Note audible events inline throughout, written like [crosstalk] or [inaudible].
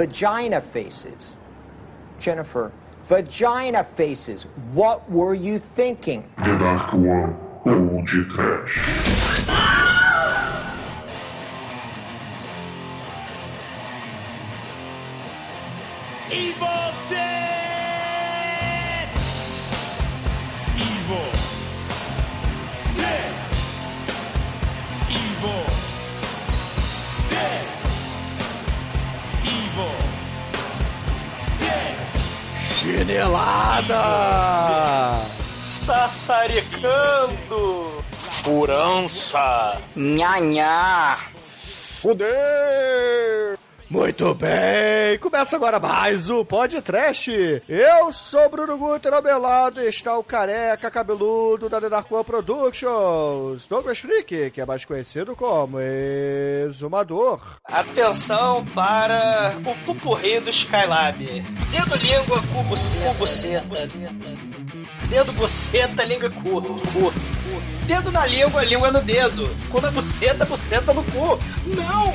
vagina faces. Jennifer, vagina faces. What were you thinking? One ou de trash. Chinelada! Sassaricando! Furança! Nha, Fuder! Muito bem, começa agora mais o Podcast. Eu sou Bruno Guter, ao meu lado está o careca cabeludo da The Dark One Productions, Douglas Freak, que é mais conhecido como Exumador. Atenção para o pupurri do Skylab. Dedo, língua, cu, buceta. Cu, buceta. Dedo, buceta, língua, cu. cu. Dedo na língua, língua no dedo. Cu na buceta, buceta no cu. Não!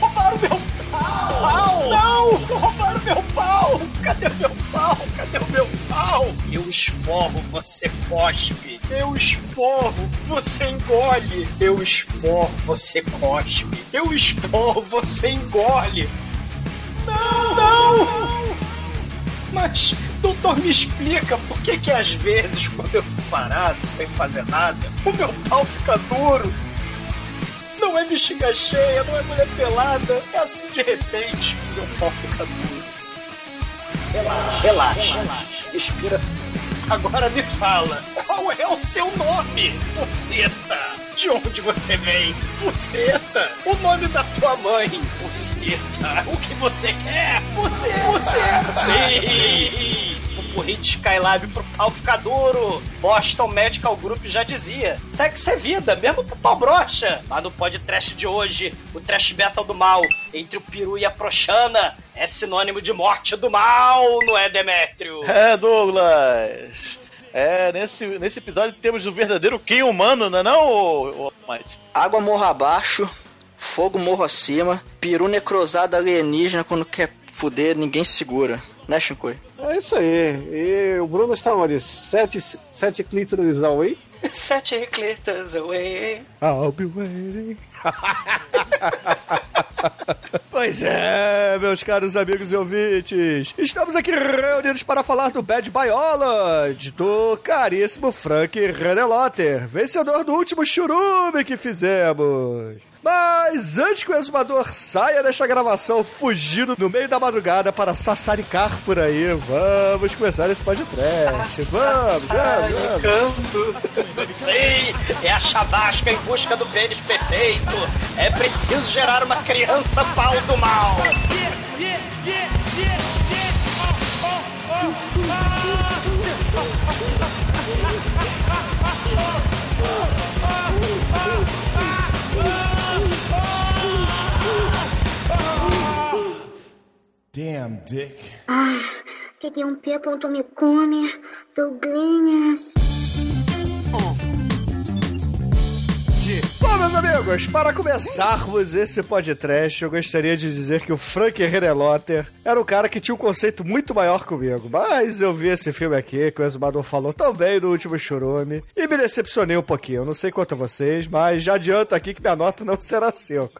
Roubaram meu Não! Roubaram meu pau! Cadê meu pau? Cadê o meu pau? Eu esporro, você cospe. Eu esporro, você engole. Eu esporro, você cospe. Eu esporro, você engole. Não! Não! Mas, doutor, me explica por que que às vezes, quando eu fico parado, sem fazer nada, o meu pau fica duro? Não é bexiga cheia, não é mulher pelada, é assim de repente, o meu pau fica duro. Relaxa, relaxa, relaxa. Respira. Agora me fala, qual é o seu nome, Buceta? De onde você vem? Buceta. O nome da tua mãe? Buceta. O que você quer? Você, Buceta. Sim. O burrinho de Skylab pro pau ficar duro. Boston Medical Group já dizia. Sexo é vida, mesmo pro pau brocha. Mas no podcast de hoje, o trash metal do mal, entre o peru e a proxana, é sinônimo de morte do mal, não é, Demétrio? É, Douglas. É, nesse, nesse episódio temos o verdadeiro Kim humano, não é não, ô, ô? Água morro abaixo, fogo morro acima, peru necrosado alienígena quando quer fuder, ninguém segura. Né, Shinkoi? É isso aí. E o Bruno está onde? Sete, sete clítoris [laughs] away? Sete eclitas away. I'll be waiting. Pois é, meus caros amigos e ouvintes, estamos aqui reunidos para falar do Bad Biology, do caríssimo Frank Renelotter, vencedor do último churume que fizemos. Mas antes que o exumador saia desta gravação fugindo no meio da madrugada para sassaricar por aí, vamos começar esse podcast. Vamos, vamos, vamos. Sim, é a chavasca em busca do pênis perfeito. É preciso gerar uma criança pau do mal. Damn, Dick. Ah, peguei um pé, ponto me come, Douglinhas. Bom, meus amigos, para começarmos esse podcast, eu gostaria de dizer que o Frank Renelotter era um cara que tinha um conceito muito maior comigo. Mas eu vi esse filme aqui, que o Exumador falou também no último churume, e me decepcionei um pouquinho. Eu não sei quanto a vocês, mas já adianto aqui que minha nota não será 5.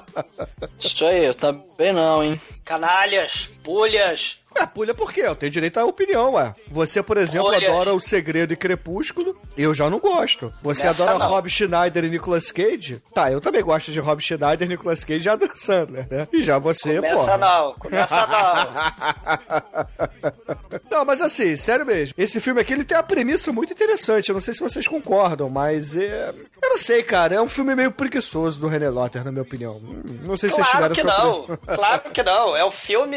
[laughs] Isso aí, eu também não, hein? Canalhas, pulhas. É, pulha por quê? Eu tenho direito à opinião, ué. Você, por exemplo, Olha. adora O Segredo e Crepúsculo. Eu já não gosto. Você Nessa adora não. Rob Schneider e Nicolas Cage? Tá, eu também gosto de Rob Schneider e Nicolas Cage já dançando, né? E já você, Começa porra. não, começa não. [laughs] Não, mas assim, sério mesmo. Esse filme aqui, ele tem uma premissa muito interessante. Eu não sei se vocês concordam, mas é... Eu não sei, cara. É um filme meio preguiçoso do René Lotter, na minha opinião. Não sei se vocês Claro tiveram que essa não, opinião. claro que não. É o filme.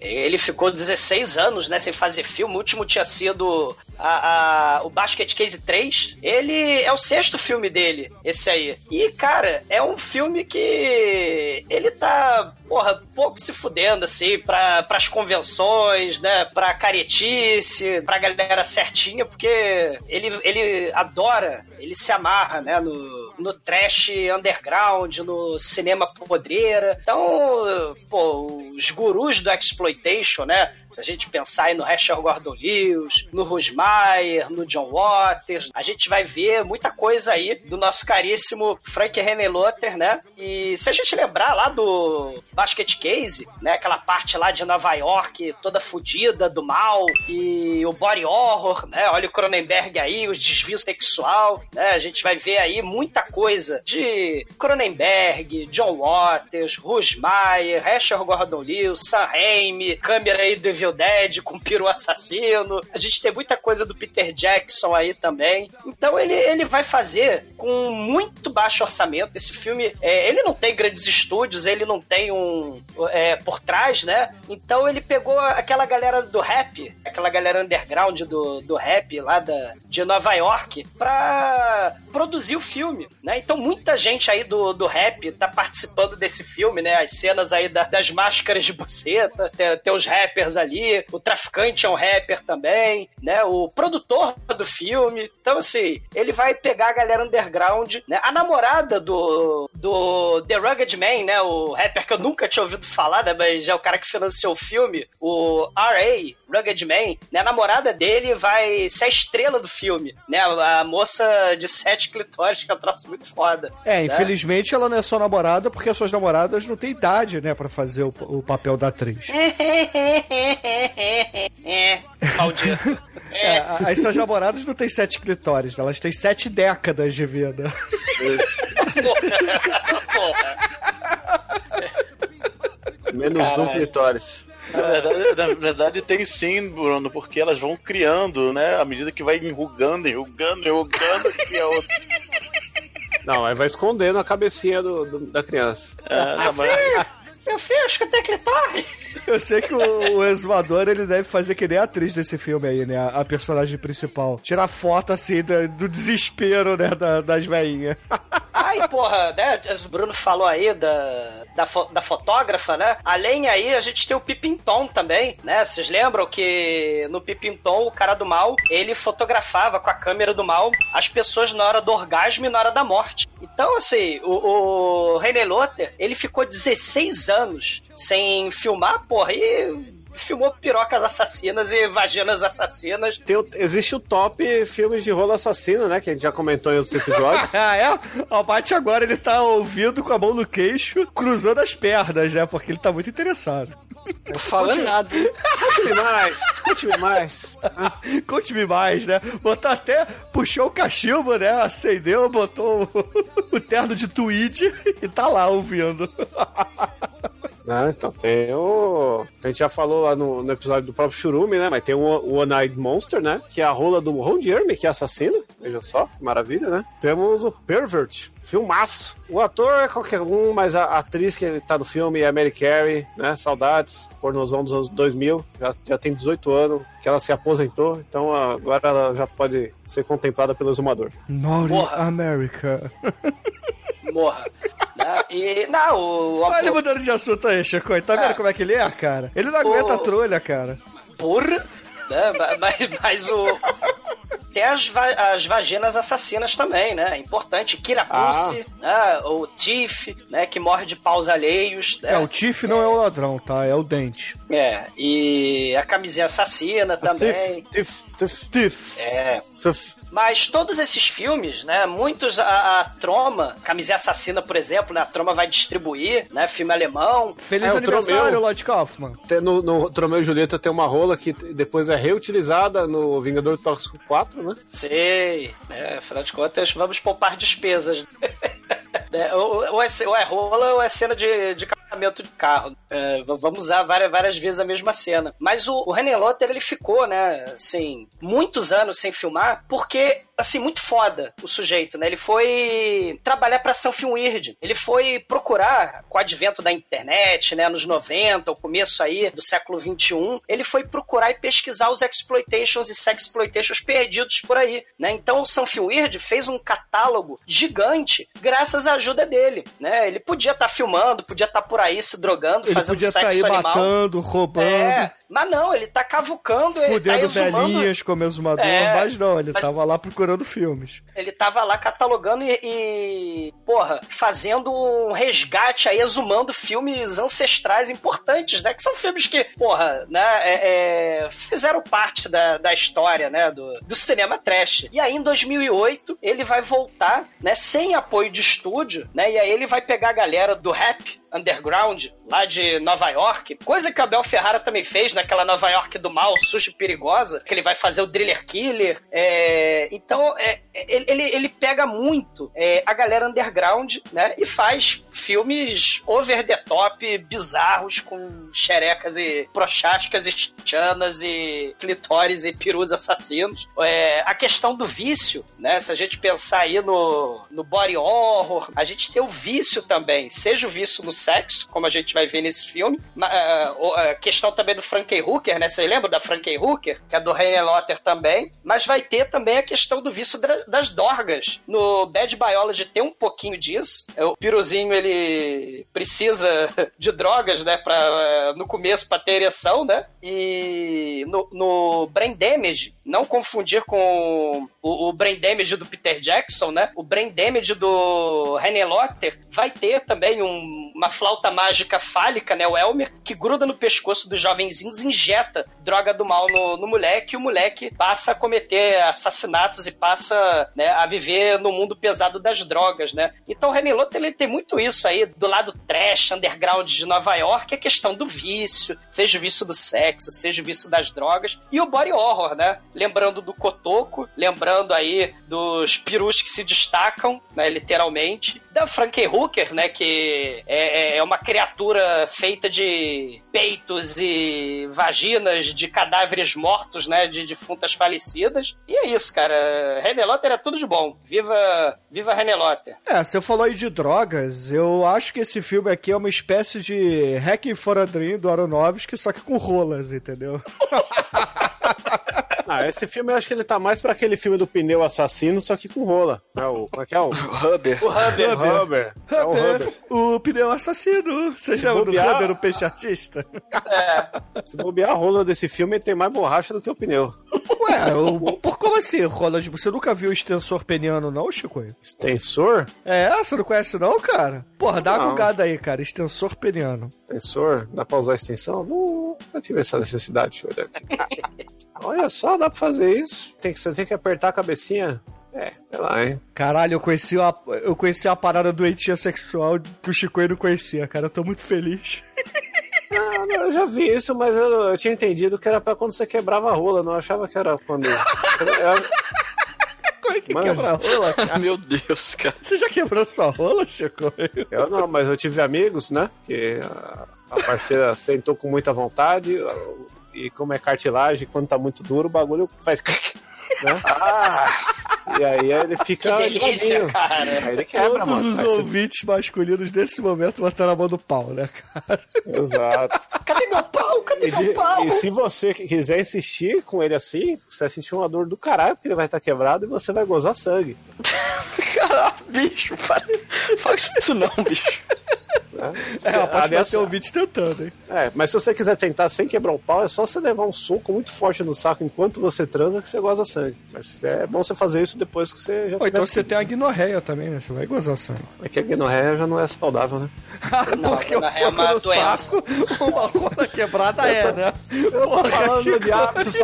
Ele ficou 16 anos, né, sem fazer filme. O último tinha sido a, a- o Basket Case 3. Ele é o sexto filme dele, esse aí. E, cara, é um filme que ele tá, porra, pouco se fudendo, assim, pra, pras convenções, né, pra caretice, pra galera certinha, porque ele, ele adora, ele se amarra, né, no, no trash underground, no cinema podreira. Então, pô, os gurus do exploitation, né? Se a gente pensar aí no Rachel Gordon Lewis, no Rusmaier, no John Waters, a gente vai ver muita coisa aí do nosso caríssimo Frank René Lotter, né? E se a gente lembrar lá do Basket Case, né? Aquela parte lá de Nova York, toda fodida do mal, e o body horror, né? Olha o Cronenberg aí, o desvio sexual, né? A gente vai ver aí muita coisa de Cronenberg, John Waters, Rusmaier, Rachel Gordon Lewis, Sam Raimi, câmera aí do Evil Dead com peru assassino. A gente tem muita coisa do Peter Jackson aí também. Então ele, ele vai fazer com muito baixo orçamento. Esse filme, é, ele não tem grandes estúdios, ele não tem um é, por trás, né? Então ele pegou aquela galera do rap, aquela galera underground do, do rap lá da, de Nova York, pra produzir o filme, né? Então muita gente aí do, do rap tá participando desse filme, né? As cenas aí da- das máscaras de buceta, tem, tem os rappers ali, o traficante é um rapper também, né? O produtor do filme. Então, assim, ele vai pegar a galera underground, né? A namorada do, do The Rugged Man, né? O rapper que eu nunca tinha ouvido falar, né? Mas é o cara que financiou o filme, o R.A., Rugged Man, né? A namorada dele vai ser a estrela do filme, né? A, a moça de sete clitóris, que é um troço muito foda. É, né? infelizmente ela não é só namorada, porque as suas namoradas não têm idade, né, pra fazer o, o papel da atriz. [laughs] [laughs] é, maldito. É, a- as suas namoradas não têm sete clitóris, elas têm sete décadas de vida. Porra. Menos um Caralho. clitóris. Na verdade, na verdade tem sim, Bruno, porque elas vão criando, né? À medida que vai enrugando, enrugando, enrugando, que é outro. Não, aí vai escondendo a cabecinha do, do- da criança. É, não, mas- Meu filho, acho que tem clitóris. Eu sei que o, o exumador, ele deve fazer que nem a atriz desse filme aí, né, a, a personagem principal. Tirar foto, assim, do, do desespero, né, da- das veinhas. [laughs] Ai, porra, né? O Bruno falou aí da, da, fo- da fotógrafa, né? Além aí, a gente tem o Pipintom também, né? Vocês lembram que no Pipintom, o cara do mal, ele fotografava com a câmera do mal as pessoas na hora do orgasmo e na hora da morte. Então, assim, o, o René Lotter, ele ficou 16 anos sem filmar, porra, e filmou pirocas assassinas e vaginas assassinas. Tem o- existe o top filmes de rolo assassino, né? Que a gente já comentou em outros episódios. [laughs] Ah, é? O Bate agora, ele tá ouvindo com a mão no queixo, cruzando as pernas, né, porque ele tá muito interessado. Não falando nada. Conte-me mais, conte-me mais. [laughs] Conte-me mais, né? Botou até, puxou o cachimbo, né? Acendeu, botou o, [laughs] o terno de tweed e tá lá ouvindo. Ah, então tem o. A gente já falou lá no, no episódio do próprio Churume, né? Mas tem o One-Eyed Monster, né? Que é a rola do Ron Jeremy, que é assassino. Veja só, que maravilha, né? Temos o Pervert, filmaço. O ator é qualquer um, mas a atriz que ele tá no filme é a Mary Carey, né? Saudades, pornozão dos anos 2000. Já, já tem 18 anos, que ela se aposentou. Então agora ela já pode ser contemplada pelo exumador. Naughty Porra. America. [laughs] Morra. né? E, não, o, Olha ele mudando de assunto aí, Chico. Tá vendo Ah. como é que ele é, cara? Ele não aguenta O- a trolha, cara. Porra! Né? Ma- Mas, mas o. Tem as, va- as vaginas assassinas também, né? É importante. Kira Pussy, né? O Tiff, né? Que morre de paus alheios. Né? É, o Tiff não é o ladrão, tá? É o dente. É, e a camisinha assassina também. Tiff, tiff, Tiff. É. tiff. Mas todos esses filmes, né? Muitos a, a Troma, Camisinha Assassina, por exemplo, né? A Troma vai distribuir, né? Filme alemão. Feliz É, o aniversário. Lloyd Kaufman. Tem No, no Tromeu e Julieta tem uma rola que depois é reutilizada no Vingador Tóxico 4, né? Sei, né? Afinal de contas, vamos poupar despesas. né? [laughs] ou, ou, é, ou é rola ou é cena de, de casamento de carro. É, vamos usar várias, várias vezes a mesma cena. Mas o, o René Lotter, ele ficou, né, assim, muitos anos sem filmar, porque, assim, muito foda o sujeito, né? Ele foi trabalhar pra Film Weird. Ele foi procurar, com o advento da internet, né, nos 90, o começo aí do século 21, ele foi procurar e pesquisar os exploitations e sexploitations perdidos por aí, né? Então o Film Weird fez um catálogo gigante graças à ajuda dele, né? Ele podia estar filmando, podia estar por aí se drogando, Ele fazendo podia estar sexo aí animal. matando, roubando, É, mas não, ele tá cavucando, ele tá fudendo exumando... velhinhas como exumador, É, mas não, ele mas- tava lá procurando filmes. Ele tava lá catalogando e, e, porra, fazendo um resgate aí, exumando filmes ancestrais importantes, né? Que são filmes que, porra, né, é, é, fizeram parte da, da história, né, do, do cinema trash. E aí, em 2008, ele vai voltar, né, sem apoio de estúdio, né? E aí ele vai pegar a galera do rap, underground, lá de Nova York, coisa que o Abel Ferrara também fez naquela Nova York do mal, suja e perigosa, que ele vai fazer o Driller Killer. É, então, é, ele, ele pega muito é, a galera underground, né, e faz filmes over the top, bizarros, com xerecas e prochásticas e chanas e clitóris e perus assassinos. É, a questão do vício, né, se a gente pensar aí no, no body horror, a gente tem o vício também, seja o vício no sexo, como a gente vai ver nesse filme. A questão também do Frankie Hooker, né? Você lembra da Frankie Hooker? Que é do René Lotter também. Mas vai ter também a questão do vício das dorgas. No Bad Biology tem um pouquinho disso. O piruzinho, ele precisa [laughs] de drogas, né? Pra, no começo, pra ter ereção, né? E no, no Brain Damage, não confundir com o, o, Brain Damage do Peter Jackson, né? O Brain Damage do René Lotter vai ter também um, uma flauta mágica fálica, né? O Elmer, que gruda no pescoço dos jovenzinhos injeta droga do mal no, no moleque, e o moleque passa a cometer assassinatos e passa né, a viver no mundo pesado das drogas, né? Então o René Lotter, ele tem muito isso aí, do lado trash, underground de Nova York, a questão do vício, seja o vício do sexo, seja o vício das drogas, e o body horror, né? Lembrando do Cotoco, lembrando aí dos perus que se destacam, né, literalmente, da Frankie Hooker, né, que é, é, é uma criatura feita de peitos e vaginas de cadáveres mortos, né, de defuntas falecidas. E é isso, cara. René Lotter é tudo de bom. Viva, viva René Lotter. É, você falou aí de drogas. Eu acho que esse filme aqui é uma espécie de Hack for a Dream do Aronofsky, só que com rolas, entendeu? [laughs] Ah, esse filme eu acho que ele tá mais pra aquele filme do pneu assassino, só que com rola. É o, como é que é? O, [laughs] o Hubber. O Hubber. O Hubber. É o Hubber. O pneu assassino. Você Se bobear- do Hubber, o peixe artista? Se bobear a rola desse filme, tem mais borracha do que o pneu. Ué, o, por como assim, rola? Tipo, você nunca viu o extensor peniano, não, Chico? Extensor? É, você não conhece não, cara? Porra, dá uma Não. gugada aí, cara. Extensor peniano. Extensor? Dá pra usar extensão? Não, não tive essa necessidade, deixa eu olhar aqui. Olha só, dá pra fazer isso. Tem que, você tem que apertar a cabecinha. É, sei lá, hein? Caralho, eu conheci uma, eu conheci uma parada doentia sexual que o Chico não conhecia, cara. Eu tô muito feliz. [laughs] Ah, não, eu já vi isso, mas eu, eu tinha entendido que era pra quando você quebrava a rola. Não achava que era quando. Eu- [laughs] Como é que Manja. quebra a rola, cara? Meu Deus, cara. Você já quebrou sua rola, Chico? Eu não, mas eu tive amigos, né? Que a, a parceira sentou com muita vontade. E como é cartilagem, quando tá muito duro, o bagulho faz. [laughs] né? E aí ele fica. Que delícia, cara. Aí ele quebra, Todos mano. os ouvintes masculinos nesse momento botaram a mão no pau, né, cara? Exato. Cadê meu pau? Cadê E, meu de- pau? e se você quiser insistir com ele assim, você vai sentir uma dor do caralho, porque ele vai estar quebrado e você vai gozar sangue. [laughs] Caralho, bicho, para. Fala isso não, bicho. Né? É, que vai Aliás, ter ouvintes tentando, hein? É, mas se você quiser tentar sem quebrar o pau, é só você levar um soco muito forte no saco enquanto você transa que você goza sangue. Mas é bom você fazer isso depois que você já Ou então você tem a guinorreia também, né? Você vai gozar sangue. É que a guinorreia já não é saudável, né? [laughs] Porque o é soco uma no saco, uma rola quebrada é, né? Eu tô falando de hábitos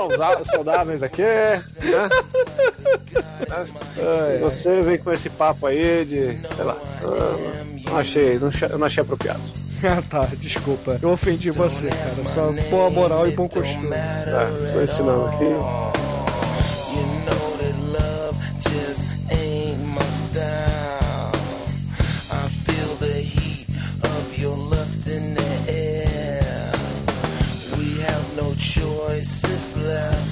saudáveis aqui, né? [laughs] Você vem com esse papo aí de, sei lá, não achei, não achei, eu não achei apropriado. [laughs] Ah, tá, desculpa. Eu ofendi você, cara. Só boa moral e bom costume. Tá, tô ensinando aqui. You know that love just ain't my style. I feel the heat of your lust in the air. We have no choices left.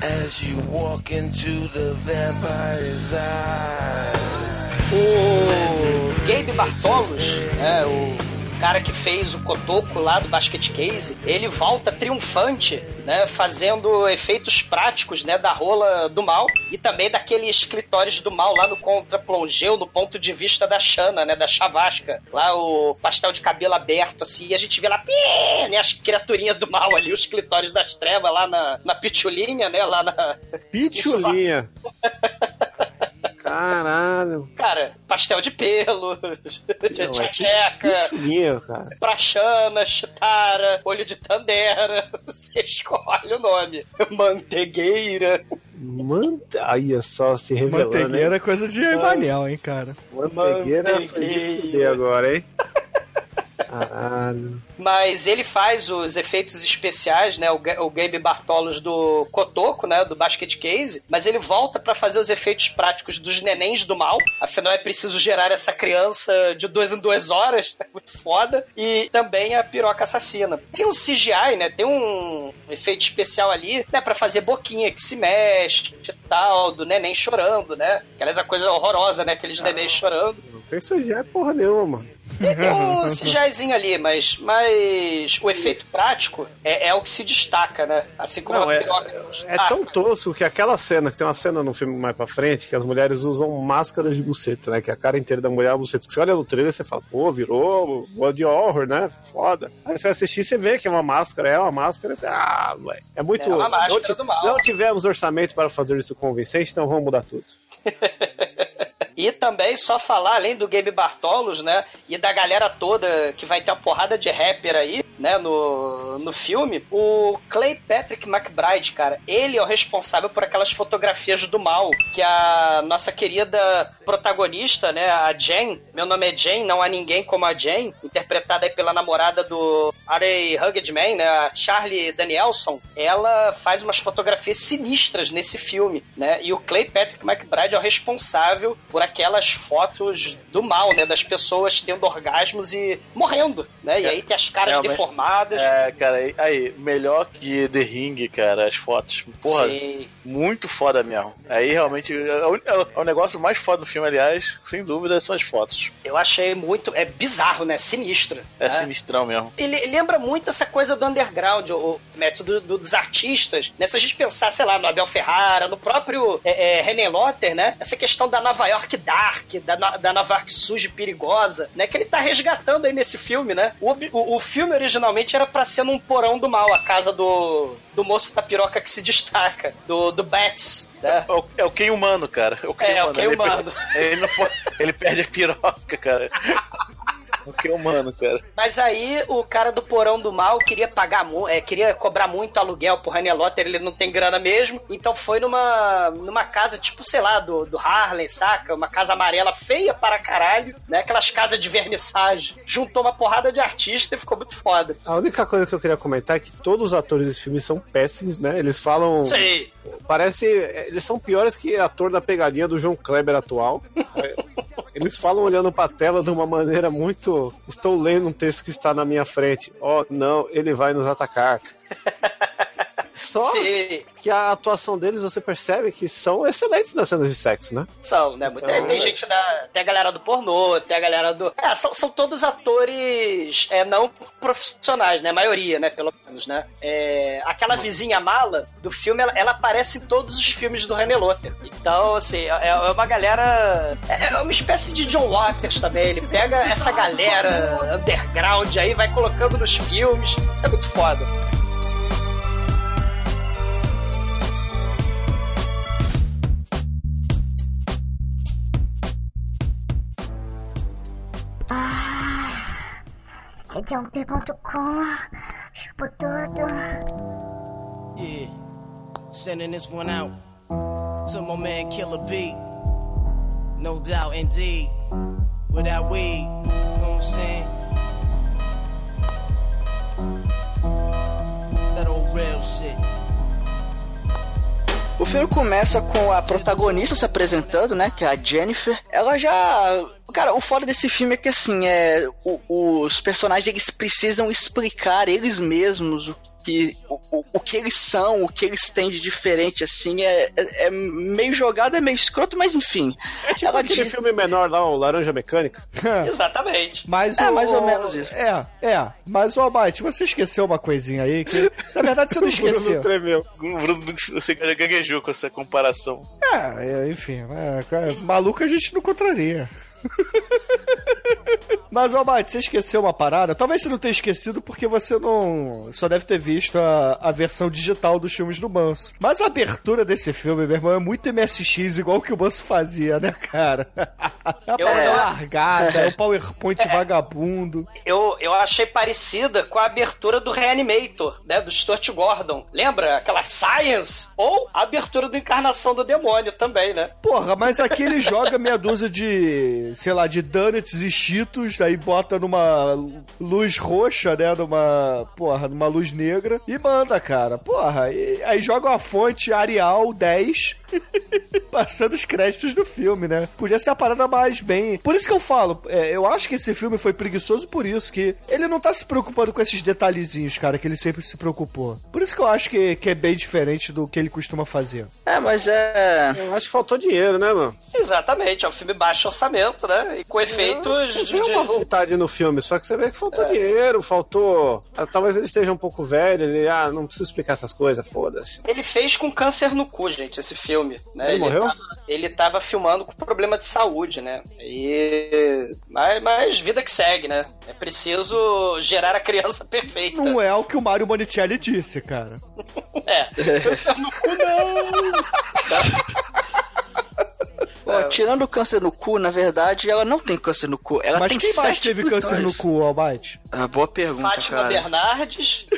As you walk into the vampire's eyes. O Gabe Bartolos, é, o cara que fez o Kotoko lá do Basket Case, ele volta triunfante, né? Fazendo efeitos práticos, né? Da rola do mal e também daqueles clitóris do mal lá no contra-plongeu, no ponto de vista da Xana, né? Da Chavasca. Lá o pastel de cabelo aberto, assim, e a gente vê lá, pii, né? As criaturinhas do mal ali, os clitóris das trevas lá na, na pitulinha, né? Lá na. Pitulinha. [laughs] Caralho. Cara, pastel de pelo, tcheca, Pitulinha, cara. Prachana, Chitara, olho de Tandera. [laughs] Você escolhe o nome. Mantegueira. Manta... Aí é só se revelando, hein? Manteigueira é coisa de Manel, hein, cara. Manteigueira foi de fuder agora, hein? [laughs] Caralho. Mas ele faz os efeitos especiais, né? O, o Gabe Bartolos do Kotoko, né? Do Basket Case. Mas ele volta pra fazer os efeitos práticos dos nenéns do mal. Afinal, é preciso gerar essa criança de duas em duas horas. É muito foda. E também a piroca assassina. Tem um CGI, né? Tem um efeito especial ali, né? Pra fazer boquinha que se mexe e tal. Do neném chorando, né? Aquelas coisa horrorosa, né? Aqueles nenéns chorando. Não tem CGI porra nenhuma, mano. Tem, um CGIzinho ali, mas, mas o efeito prático é, é o que se destaca, né? Assim como Não, a é, é destaca. tão tosco que aquela cena, que tem uma cena no filme mais pra frente, que as mulheres usam máscaras de buceta, né? Que a cara inteira da mulher é uma buceta. Que você olha no trailer e você fala, pô, virou body horror, né? Foda. Aí você vai assistir e você vê que é uma máscara, é uma máscara. e Você, ah, ué. É muito. É não tivemos orçamento para fazer isso convincente, então vamos mudar tudo. [laughs] E também só falar, além do Gabe Bartolos, né? E da galera toda que vai ter uma porrada de rapper aí, né? No, no filme, o Clay Patrick McBride, cara, ele é o responsável por aquelas fotografias do mal que a nossa querida protagonista, né? A Jane, meu nome é Jane, não há ninguém como a Jane, interpretada aí pela namorada do Arey Huggedman, né? A Charlie Danielson, ela faz umas fotografias sinistras nesse filme, né? E o Clay Patrick McBride é o responsável por aquelas fotos do mal, né? Das pessoas tendo orgasmos e morrendo, né? E aí tem as caras deformadas. É, cara, aí, aí, melhor que The Ring, cara, as fotos. Porra, Sim. muito foda mesmo. Aí realmente, é o, é o negócio mais foda do filme, aliás, sem dúvida, são as fotos. Eu achei muito. É bizarro, né? Sinistro. É né? sinistrão mesmo. Ele lembra muito essa coisa do underground, o, o método do- dos artistas, né? Se a gente pensar, sei lá, no Abel Ferrara, no próprio é, é, René Lotter, né? Essa questão da Nova York dark, da, da Nova York suja perigosa, né? Que ele tá resgatando aí nesse filme, né? O, o, o filme originalmente era pra ser num porão do mal, a casa do, do moço da piroca que se destaca, do, do Bats, né? É o, é o Ken humano, cara. É o Ken É, o humano. Ken ele, humano. [laughs] Ele, pode- ele perde a piroca, cara. Ken humano, cara. Mas aí o cara do porão do mal queria pagar é, queria cobrar muito aluguel pro Rania Lotter, ele não tem grana mesmo, então foi numa, numa casa, tipo, sei lá, do, do Harlem, saca? Uma casa amarela feia para caralho, né? Aquelas casas de vernissagem. Juntou uma porrada de artista e ficou muito foda. A única coisa que eu queria comentar é que todos os atores desse filme são péssimos, né? Eles falam. Sei. Parece. Eles são piores que ator da pegadinha do João Kleber atual. Eles falam olhando pra tela de uma maneira muito. Estou lendo um texto que está na minha frente. Oh, não, ele vai nos atacar. Só Sim, que a atuação deles você percebe que são excelentes nas cenas de sexo, né? são, né? Tem, Então, tem é. gente da. Tem a galera do pornô, tem a galera do. É, são, são todos atores é, não profissionais, né? A maioria, né? Pelo menos, né? É, aquela vizinha mala do filme, ela, ela aparece em todos os filmes do René Lotter. Então, assim, é, é uma galera. É é uma espécie de John Waters também. Ele pega essa galera underground aí, vai colocando nos filmes. Isso é muito foda. Radialp.com, chupo tudo. Yeah. Sending this one out to my man Killer B. No doubt, indeed. Without weed, you know what I'm saying? That old real shit. O filme começa com a protagonista se apresentando, né? Que é a Jennifer. Ela já. Cara, o foda desse filme é que, assim, é, o- os personagens eles precisam explicar eles mesmos o que, o, o- o que eles são, o que eles têm de diferente, assim, é, é, é meio jogado, é meio escroto, mas enfim. É tipo Ela aquele diz- filme menor lá, o Laranja Mecânica. [laughs] Exatamente. Mas É, o- mais ou menos isso. É, é. Mas, o Almighty, você esqueceu uma coisinha aí que, na verdade, você [laughs] não O Bruno esqueceu. tremeu. O Bruno você gaguejou com essa comparação. É, é, enfim, é, é, maluco a gente não contraria. [laughs] Mas, Almighty, você esqueceu uma parada? Talvez você não tenha esquecido porque você não. Só deve ter visto a, a versão digital dos filmes do Manso. Mas a abertura desse filme, meu irmão, é muito MSX, igual que o Manso fazia, né, cara? É uma é. largada, é um PowerPoint [laughs] vagabundo. Eu, eu achei parecida com a abertura do Reanimator, né? Do Stuart Gordon. Lembra? Aquela Science? Ou a abertura do Encarnação do Demônio também, né? Porra, mas aqui ele joga meia dúzia de, sei lá, de donuts e cheetos, aí bota numa luz roxa, né, numa, porra, numa luz negra e manda, cara. Porra, e aí joga uma fonte Arial 10 [laughs] passando os créditos do filme, né? Podia ser a parada mais bem. Por isso que eu falo, é, eu acho que esse filme foi preguiçoso por isso, que ele não tá se preocupando com esses detalhezinhos, cara, que ele sempre se preocupou. Por isso que eu acho que, que é bem diferente do que ele costuma fazer. É, mas é. Eu acho que faltou dinheiro, né, mano? Exatamente, é um filme baixo orçamento, né? E com efeitos Você de. vê uma de- vontade no filme, só que você vê que faltou dinheiro, faltou. ah, Talvez ele esteja um pouco velho, ele, ah, não preciso explicar essas coisas, foda-se. Ele fez com câncer no cu, gente, esse filme. Né? Ele morreu? Tava, ele tava filmando com problema de saúde, né? E... Mas, mas vida que segue, né? É preciso gerar a criança [laughs] perfeita. Não é o que o Mario Monicelli disse, cara. [laughs] É. Câncer no cu, não! [laughs] Ó, tirando o câncer no cu, na verdade, ela não tem câncer no cu. Ela Mas tem quem mais teve câncer no cu, Almighty? Ah, boa pergunta, Fátima cara. Bernardes. [laughs]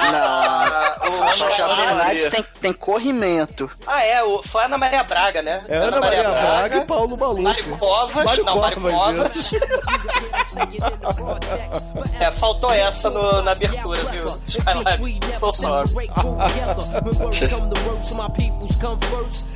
Não. Ah, o Fátima Ana Bernardes Maria. tem, tem corrimento. Ah, é, o, foi Ana Maria Braga, né? É Ana Maria Braga e Paulo Maluf. Mário Covas. Mário não, Mário Covas, [laughs] é, faltou essa no- na abertura, viu? Skylab, so sorry. [laughs]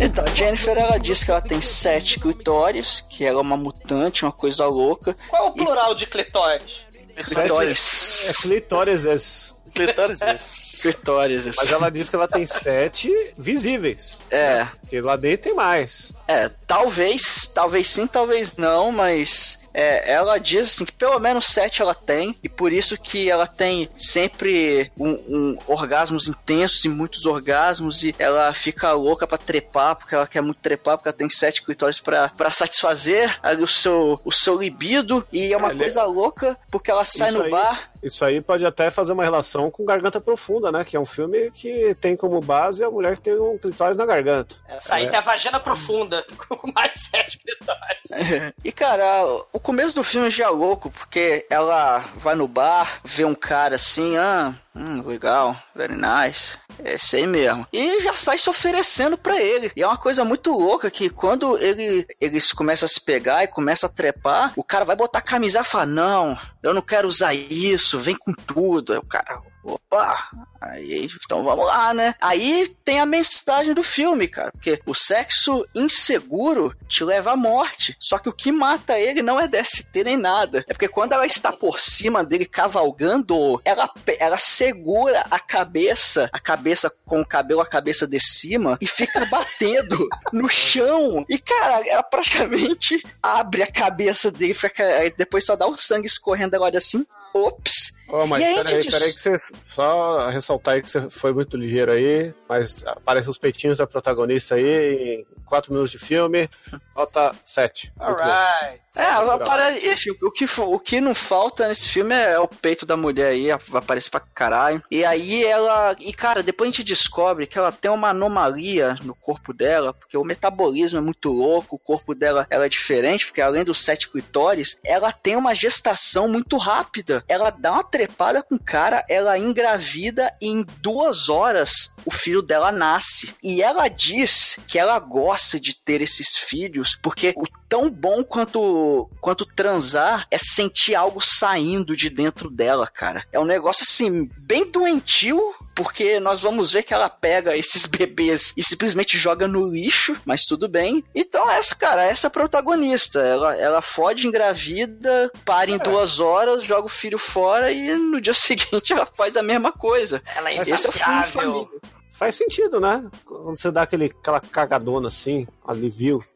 Então, a Jennifer, ela disse que ela tem sete clitóris, que ela é uma mutante, uma coisa louca. Qual é o plural de clitóris? Clitóris. É clitóris. Clitóris Clitóris. Mas ela diz que ela tem sete visíveis. É. Porque lá dentro tem mais. É, talvez, talvez sim, talvez não, mas é, ela diz assim que pelo menos sete ela tem, e por isso que ela tem sempre um, um orgasmos intensos e muitos orgasmos, e ela fica louca pra trepar, porque ela quer muito trepar, porque ela tem sete clitóris pra, pra satisfazer ali o seu, o seu libido, e é uma Ele- coisa louca, porque ela sai Isso no aí- bar. Isso aí pode até fazer uma relação com Garganta Profunda, né? Que é um filme que tem como base a mulher que tem um clitóris na garganta. Essa aí tem a vagina profunda, [laughs] com mais sete clitóris. E cara, o começo do filme já é louco, porque ela vai no bar, vê um cara assim, ah, hum, legal, very nice. É aí mesmo. E já sai se oferecendo pra ele. E é uma coisa muito louca que quando ele, eles começam a se pegar e começam a trepar, o cara vai botar a camisa e fala: Não, eu não quero usar isso, vem com tudo. Aí o cara, opa, aí então vamos lá, né? Aí tem a mensagem do filme, cara, porque o sexo inseguro te leva à morte. Só que o que mata ele não é DST nem nada. É porque quando ela está por cima dele cavalgando, ela, ela segura a cabeça, a cabeça com o cabelo, a cabeça de cima e fica batendo no chão. E cara, ela praticamente abre a cabeça dele, fica, depois só dá o sangue escorrendo agora assim. Ops! Ó, mas aí, peraí, gente, peraí que você. Só ressaltar aí que você foi muito ligeiro aí, mas aparecem os peitinhos da protagonista aí em 4 minutos de filme. Nota 7. Muito bom. Alright. É, para, o que, o que não falta nesse filme é o peito da mulher aí, vai aparecer pra caralho. E aí ela. E cara, depois a gente descobre que ela tem uma anomalia no corpo dela, porque o metabolismo é muito louco, o corpo dela ela é diferente, porque além dos sete clitóris, ela tem uma gestação muito rápida. Ela dá uma trepada com o cara, ela engravida e em duas horas o filho dela nasce. E ela diz que ela gosta de ter esses filhos porque o tão bom quanto quanto transar é sentir algo saindo de dentro dela, cara. É um negócio assim bem doentio, porque nós vamos ver que ela pega esses [laughs] bebês e simplesmente joga no lixo, mas tudo bem. Então essa, cara, essa é a protagonista. Ela, ela fode, engravida, para em duas horas, joga o filho fora e no dia [laughs] seguinte ela faz a mesma coisa. Ela é é insaciável. Faz sentido, né? Quando você dá aquele, aquela cagadona assim, alivio. [laughs]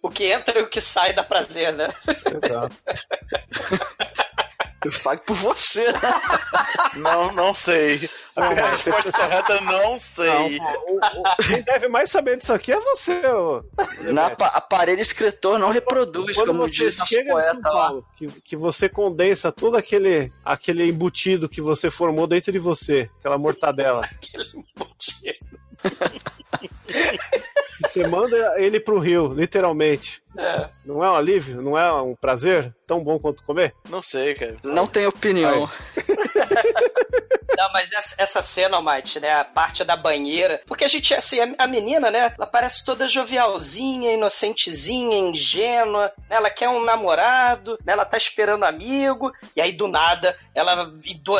O que entra e o que sai dá prazer, né? Exato. Eu falo por você, né? Não, não sei. A Não, resposta você- correta, não Não, sei. o- o- quem deve mais saber disso aqui é você, ô. Na apa- aparelho escritor não reproduz, Quando como você diz chega em São poeta lá. Paulo, que, que você condensa todo aquele, aquele embutido que você formou dentro de você, aquela mortadela, você manda ele pro rio, literalmente. Não é um alívio? Não é um prazer tão bom quanto comer? Não sei, cara. Não tem opinião. [laughs] Não, mas essa, essa cena, Almighty, né? A parte da banheira. Porque a gente, assim, a, a menina, né? Ela parece toda jovialzinha, inocentezinha, ingênua. né, Ela quer um namorado, né? Ela tá esperando amigo. E aí, do nada, ela,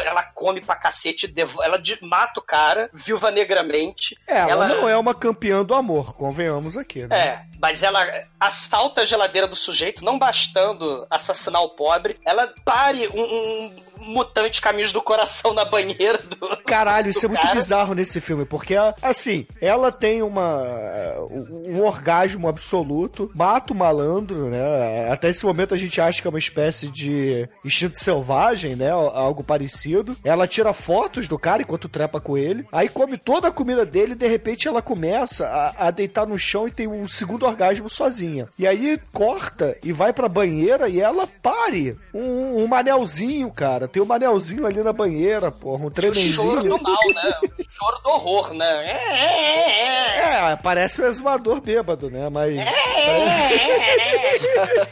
ela come pra cacete, ela de- mata o cara, viúva negramente. É, ela, Ela- não é uma campeã do amor, convenhamos aqui, né? É, mas ela assalta a geladeira do sujeito, não bastando assassinar o pobre, ela pare um, um mutante caminhos do coração na banheira do. Caralho, isso do é muito cara. bizarro nesse filme, porque, assim, ela tem uma um orgasmo absoluto, mata o malandro, né? Até esse momento a gente acha que é uma espécie de instinto selvagem, né? Algo parecido. Ela tira fotos do cara enquanto trepa com ele, aí come toda a comida dele e de repente ela começa a, a deitar no chão e tem um segundo orgasmo sozinha. E aí corta e vai pra banheira e ela pare um, um manelzinho, cara. Tem um manelzinho ali na banheira, porra, um O choro tremenzinho. do mal, né? [laughs] Choro do horror, né? É, é, é, É, parece um exumador bêbado, né? Mas. [laughs]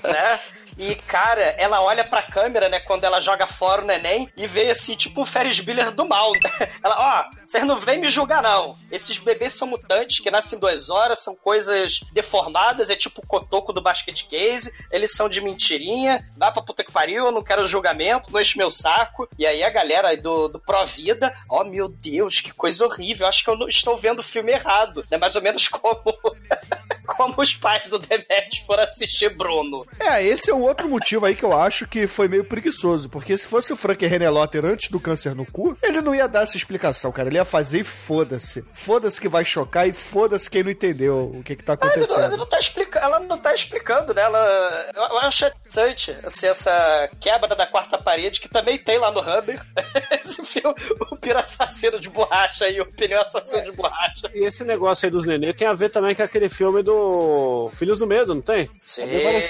né? E, cara, ela olha pra câmera, né, quando ela joga fora o neném e vê assim, tipo um Ferris Bueller do mal. Né? [laughs] Ela, ó, vocês não vêm me julgar, não. Esses bebês são mutantes que nascem em duas horas, são coisas deformadas, é tipo o cotoco do basket case, eles são de mentirinha, dá pra puta que pariu, eu não quero julgamento, não enche meu saco. E aí a galera do, do Pró-Vida, ó, meu Deus, que coisa horrível, acho que eu estou vendo o filme errado. É mais ou menos como. [laughs] Como os pais do Demet foram assistir Bruno. É, esse é um outro motivo aí que eu acho que foi meio preguiçoso. Porque se fosse o Frank Renelotter antes do câncer no cu, ele não ia dar essa explicação, cara. Ele ia fazer e foda-se. Foda-se que vai chocar e foda-se quem não entendeu o que que tá Ele não, ele acontecendo. não tá explicando, ela não tá explicando, né? Ela, eu, acho interessante assim, essa quebra da quarta parede que também tem lá no Humber. [laughs] Esse filme, o Piro Assassino de Borracha e o Pneu Assassino de Borracha. E esse negócio aí dos nenê tem a ver também com aquele filme do Filhos do Medo, não tem? Sim, bem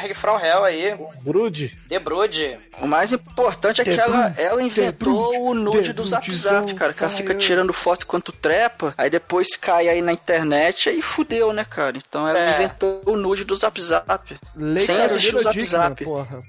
Cronenberg From Hell aí, Brood. The Brood. O mais importante é que ela, ela inventou o nude The do Zap Zap, cara. Que ela fica tirando foto enquanto trepa, aí depois cai aí na internet aí fudeu, né, cara? Então ela É. inventou o nude do Zap Zap. Lei Sem assistir o Zap Dickman, Zap. porra.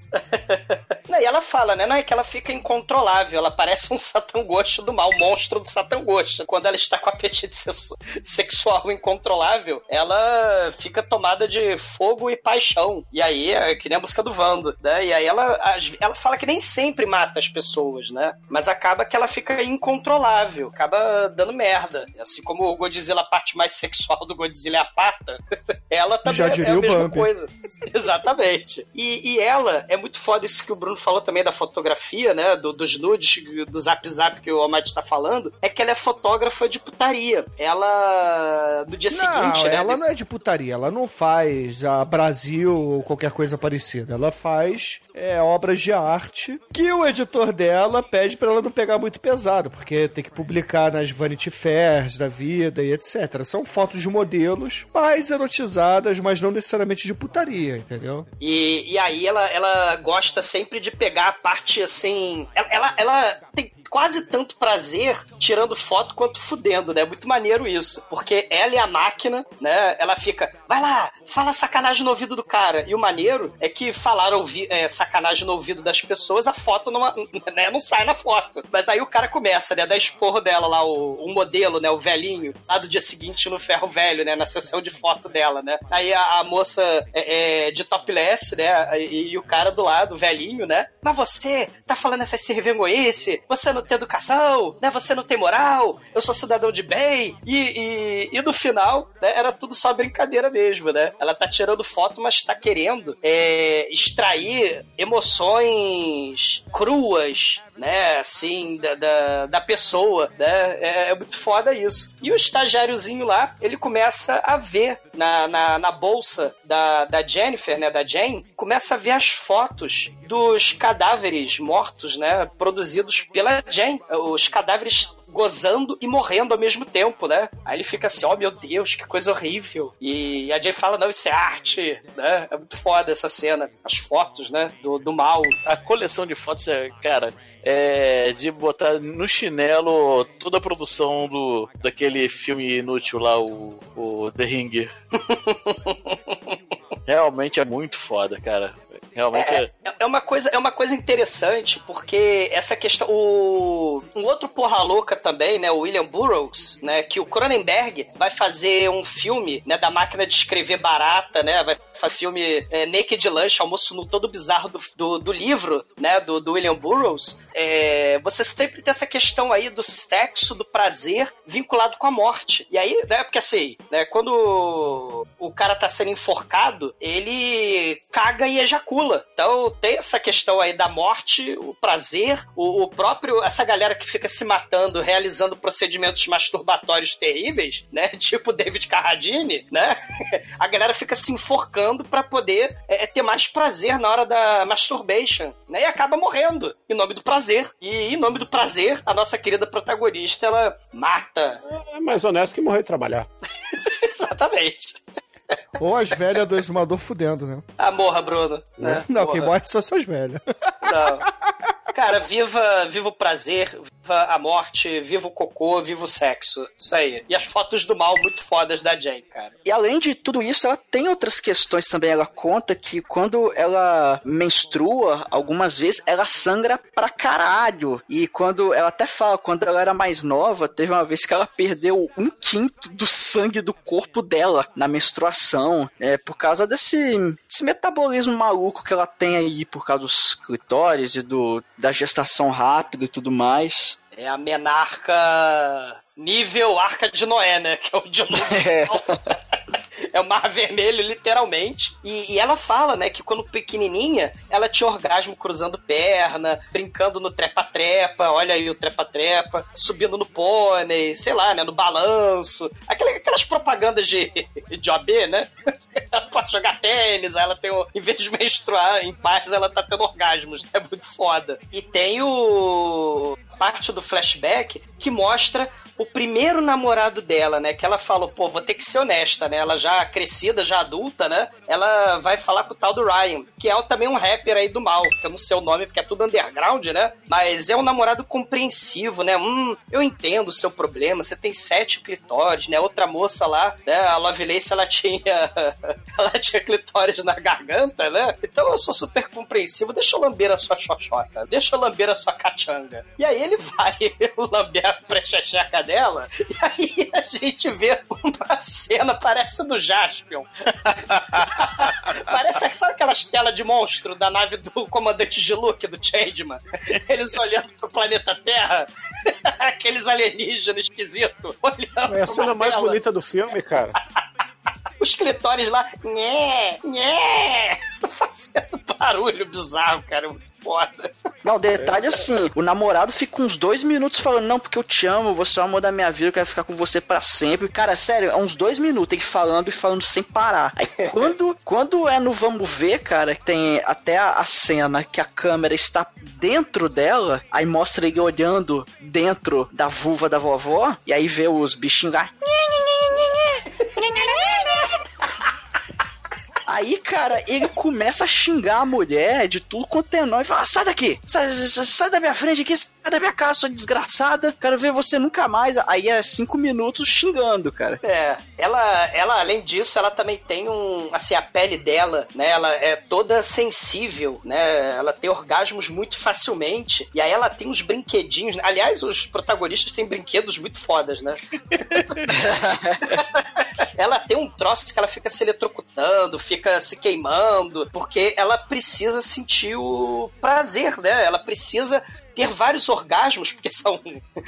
Não, e ela fala, né? Não é que ela fica incontrolável, ela parece um satangosto do mal, um monstro do satangosto. Quando ela está com apetite sexu- sexual incontrolável, ela fica tomada de fogo e paixão. E aí, é que nem a música do Vando, né? E aí ela, ela fala que nem sempre mata as pessoas, né? Mas acaba que ela fica incontrolável, acaba dando merda. Assim como o Godzilla, a parte mais sexual do Godzilla é a pata, [laughs] ela também Já é- a mesma Bambi. coisa. [laughs] Exatamente. E, e ela, é muito foda isso que o Bruno falou também da fotografia, né? do- dos nudes, do zap zap que o Almighty tá falando, é que ela é fotógrafa de putaria. Ela, no dia Não, seguinte, né? ela não é de putaria, ela não faz a Brasil ou qualquer coisa parecida. Ela faz é, obras de arte que o editor dela pede pra ela não pegar muito pesado, porque tem que publicar nas Vanity Fairs da vida e etc. São fotos de modelos mais erotizadas, mas não necessariamente de putaria, entendeu? E, e aí ela, ela gosta sempre de pegar a parte assim. Ela, ela, ela tem quase tanto prazer tirando foto quanto fudendo, né? Muito maneiro isso. Porque ela e a máquina, né? Ela fica, vai lá, fala sacanagem no ouvido do cara. E o maneiro é que falar ouvi é, sacanagem no ouvido das pessoas, a foto não, [laughs] né, não sai na foto. Mas aí o cara começa, né? Dar esporro dela lá, o, o modelo, né? O velhinho, lá do dia seguinte no ferro velho, né? Na sessão de foto dela, né? Aí a, a moça é, é, de topless, né? E, e o cara do lado, o velhinho, né? Mas você tá falando essa cervemoice? Você não não tem educação, né? Você não tem moral, eu sou cidadão de bem. E, e, e no final, né, era tudo só brincadeira mesmo, né? Ela tá tirando foto, mas tá querendo é, extrair emoções cruas, né, assim, da, da, da pessoa, né? É, é muito foda isso. E o estagiáriozinho lá, ele começa a ver na, na, na bolsa da, da Jennifer, né, da Jane, começa a ver as fotos dos cadáveres mortos, né, produzidos pela Jane. Os cadáveres gozando e morrendo ao mesmo tempo, né? Aí ele fica assim, ó oh, meu Deus, que coisa horrível. E a Jane fala, não, isso é arte, né? É muito foda essa cena. As fotos, né? Do, do mal. A coleção de fotos é, cara, é de botar no chinelo toda a produção do daquele filme inútil lá, o, o The Ring. [laughs] Realmente é muito foda, cara. Realmente é, é. É uma coisa, é uma coisa interessante, porque essa questão. O, um outro porra louca também, né? O William Burroughs, né? Que o Cronenberg vai fazer um filme, né? Da máquina de escrever barata, né? Vai fazer filme é, Naked Lunch, almoço no todo bizarro do, do, do livro, né? Do, do William Burroughs. É, você sempre tem essa questão aí do sexo, do prazer vinculado com a morte. E aí, né? Porque assim, né? Quando o cara tá sendo enforcado, ele caga e ejacula. Então tem essa questão aí da morte, o prazer, o, o próprio. essa galera que fica se matando, realizando procedimentos masturbatórios terríveis, né? [laughs] Tipo David Carradine, né? [laughs] A galera fica se enforcando para poder é, ter mais prazer na hora da masturbation, né? E acaba morrendo em nome do prazer. E em nome do prazer, a nossa querida protagonista, ela mata. É mais honesto que morrer de trabalhar. [laughs] Exatamente. Ou as velhas do exumador fudendo, né? Ah, morra, Bruno. Né? Não, Morra. quem morre são suas velhas. Não. Cara, viva, viva o prazer, viva a morte, viva o cocô, viva o sexo. Isso aí. E as fotos do mal muito fodas da Jane, cara. E além de tudo isso, ela tem outras questões também. Ela conta que quando ela menstrua, algumas vezes, ela sangra pra caralho. E quando ela até fala, quando ela era mais nova, teve uma vez que ela perdeu um quinto do sangue do corpo dela na menstruação. É, por causa desse, desse metabolismo maluco que ela tem aí, por causa dos clitóris e do, da gestação rápida e tudo mais. É a menarca nível Arca de Noé, né? Que é o dilúvio. [laughs] É o mar [laughs] vermelho, literalmente. E, e, ela fala, né, que quando pequenininha, ela tinha orgasmo cruzando perna, brincando no trepa-trepa, olha aí o trepa-trepa, subindo no pônei, sei lá, né, no balanço. Aquelas, aquelas propagandas de, de OB, né? [laughs] ela pode jogar tênis, ela tem o. Em vez de menstruar em paz, ela tá tendo orgasmos. É muito foda. E tem o. Parte do flashback que mostra o primeiro namorado dela, né? Que ela falou, pô, vou ter que ser honesta, né? Ela já crescida, já adulta, né? Ela vai falar com o tal do Ryan, que é também um rapper aí do mal, que eu não sei o nome porque é tudo underground, né? Mas é um namorado compreensivo, né? Hum, eu entendo o seu problema, você tem sete clitóris, né? Outra moça lá, né? A Lovelace, ela tinha. [laughs] ela tinha clitóris na garganta, né? Então eu sou super compreensivo, deixa eu lamber a sua xoxota, deixa eu lamber a sua cachanga. E aí ele [laughs] vai lamber a prechecheca dela, [laughs] e aí a gente vê uma cena, parece do Jaspion. [laughs] parece, sabe aquelas telas de monstro da nave do comandante Giluk, do Changeman? Eles olhando pro planeta Terra, [laughs] aqueles alienígenas esquisitos, olhando É a cena mais tela. bonita do filme, cara. Os clitóris lá, nhé, nhé, fazendo barulho bizarro, cara, muito foda. Não, detalhe assim, o namorado fica uns dois minutos falando, não, porque eu te amo, você é o amor da minha vida, eu quero ficar com você pra sempre. Cara, sério, é uns dois minutos ele falando e falando sem parar. Aí quando, [laughs] quando é no Vamos Ver, cara, tem até a, a cena que a câmera está dentro dela, aí mostra ele olhando dentro da vulva da vovó, e aí vê os bichinhos lá. [laughs] Aí, cara, ele começa a xingar a mulher de tudo quanto é nome. Fala, sai daqui! Sai, sai, sai da minha frente aqui, sai da minha casa, sua desgraçada. Quero ver você nunca mais. Aí é cinco minutos xingando, cara. É, ela, ela, além disso, ela também tem um. Assim, a pele dela, né? Ela é toda sensível, né? Ela tem orgasmos muito facilmente. E aí ela tem uns brinquedinhos. Aliás, os protagonistas têm brinquedos muito fodas, né? [laughs] [laughs] ela tem um troço que ela fica se eletrocutando, fica fica se queimando, porque ela precisa sentir o prazer, né? Ela precisa ter vários orgasmos, porque [laughs] são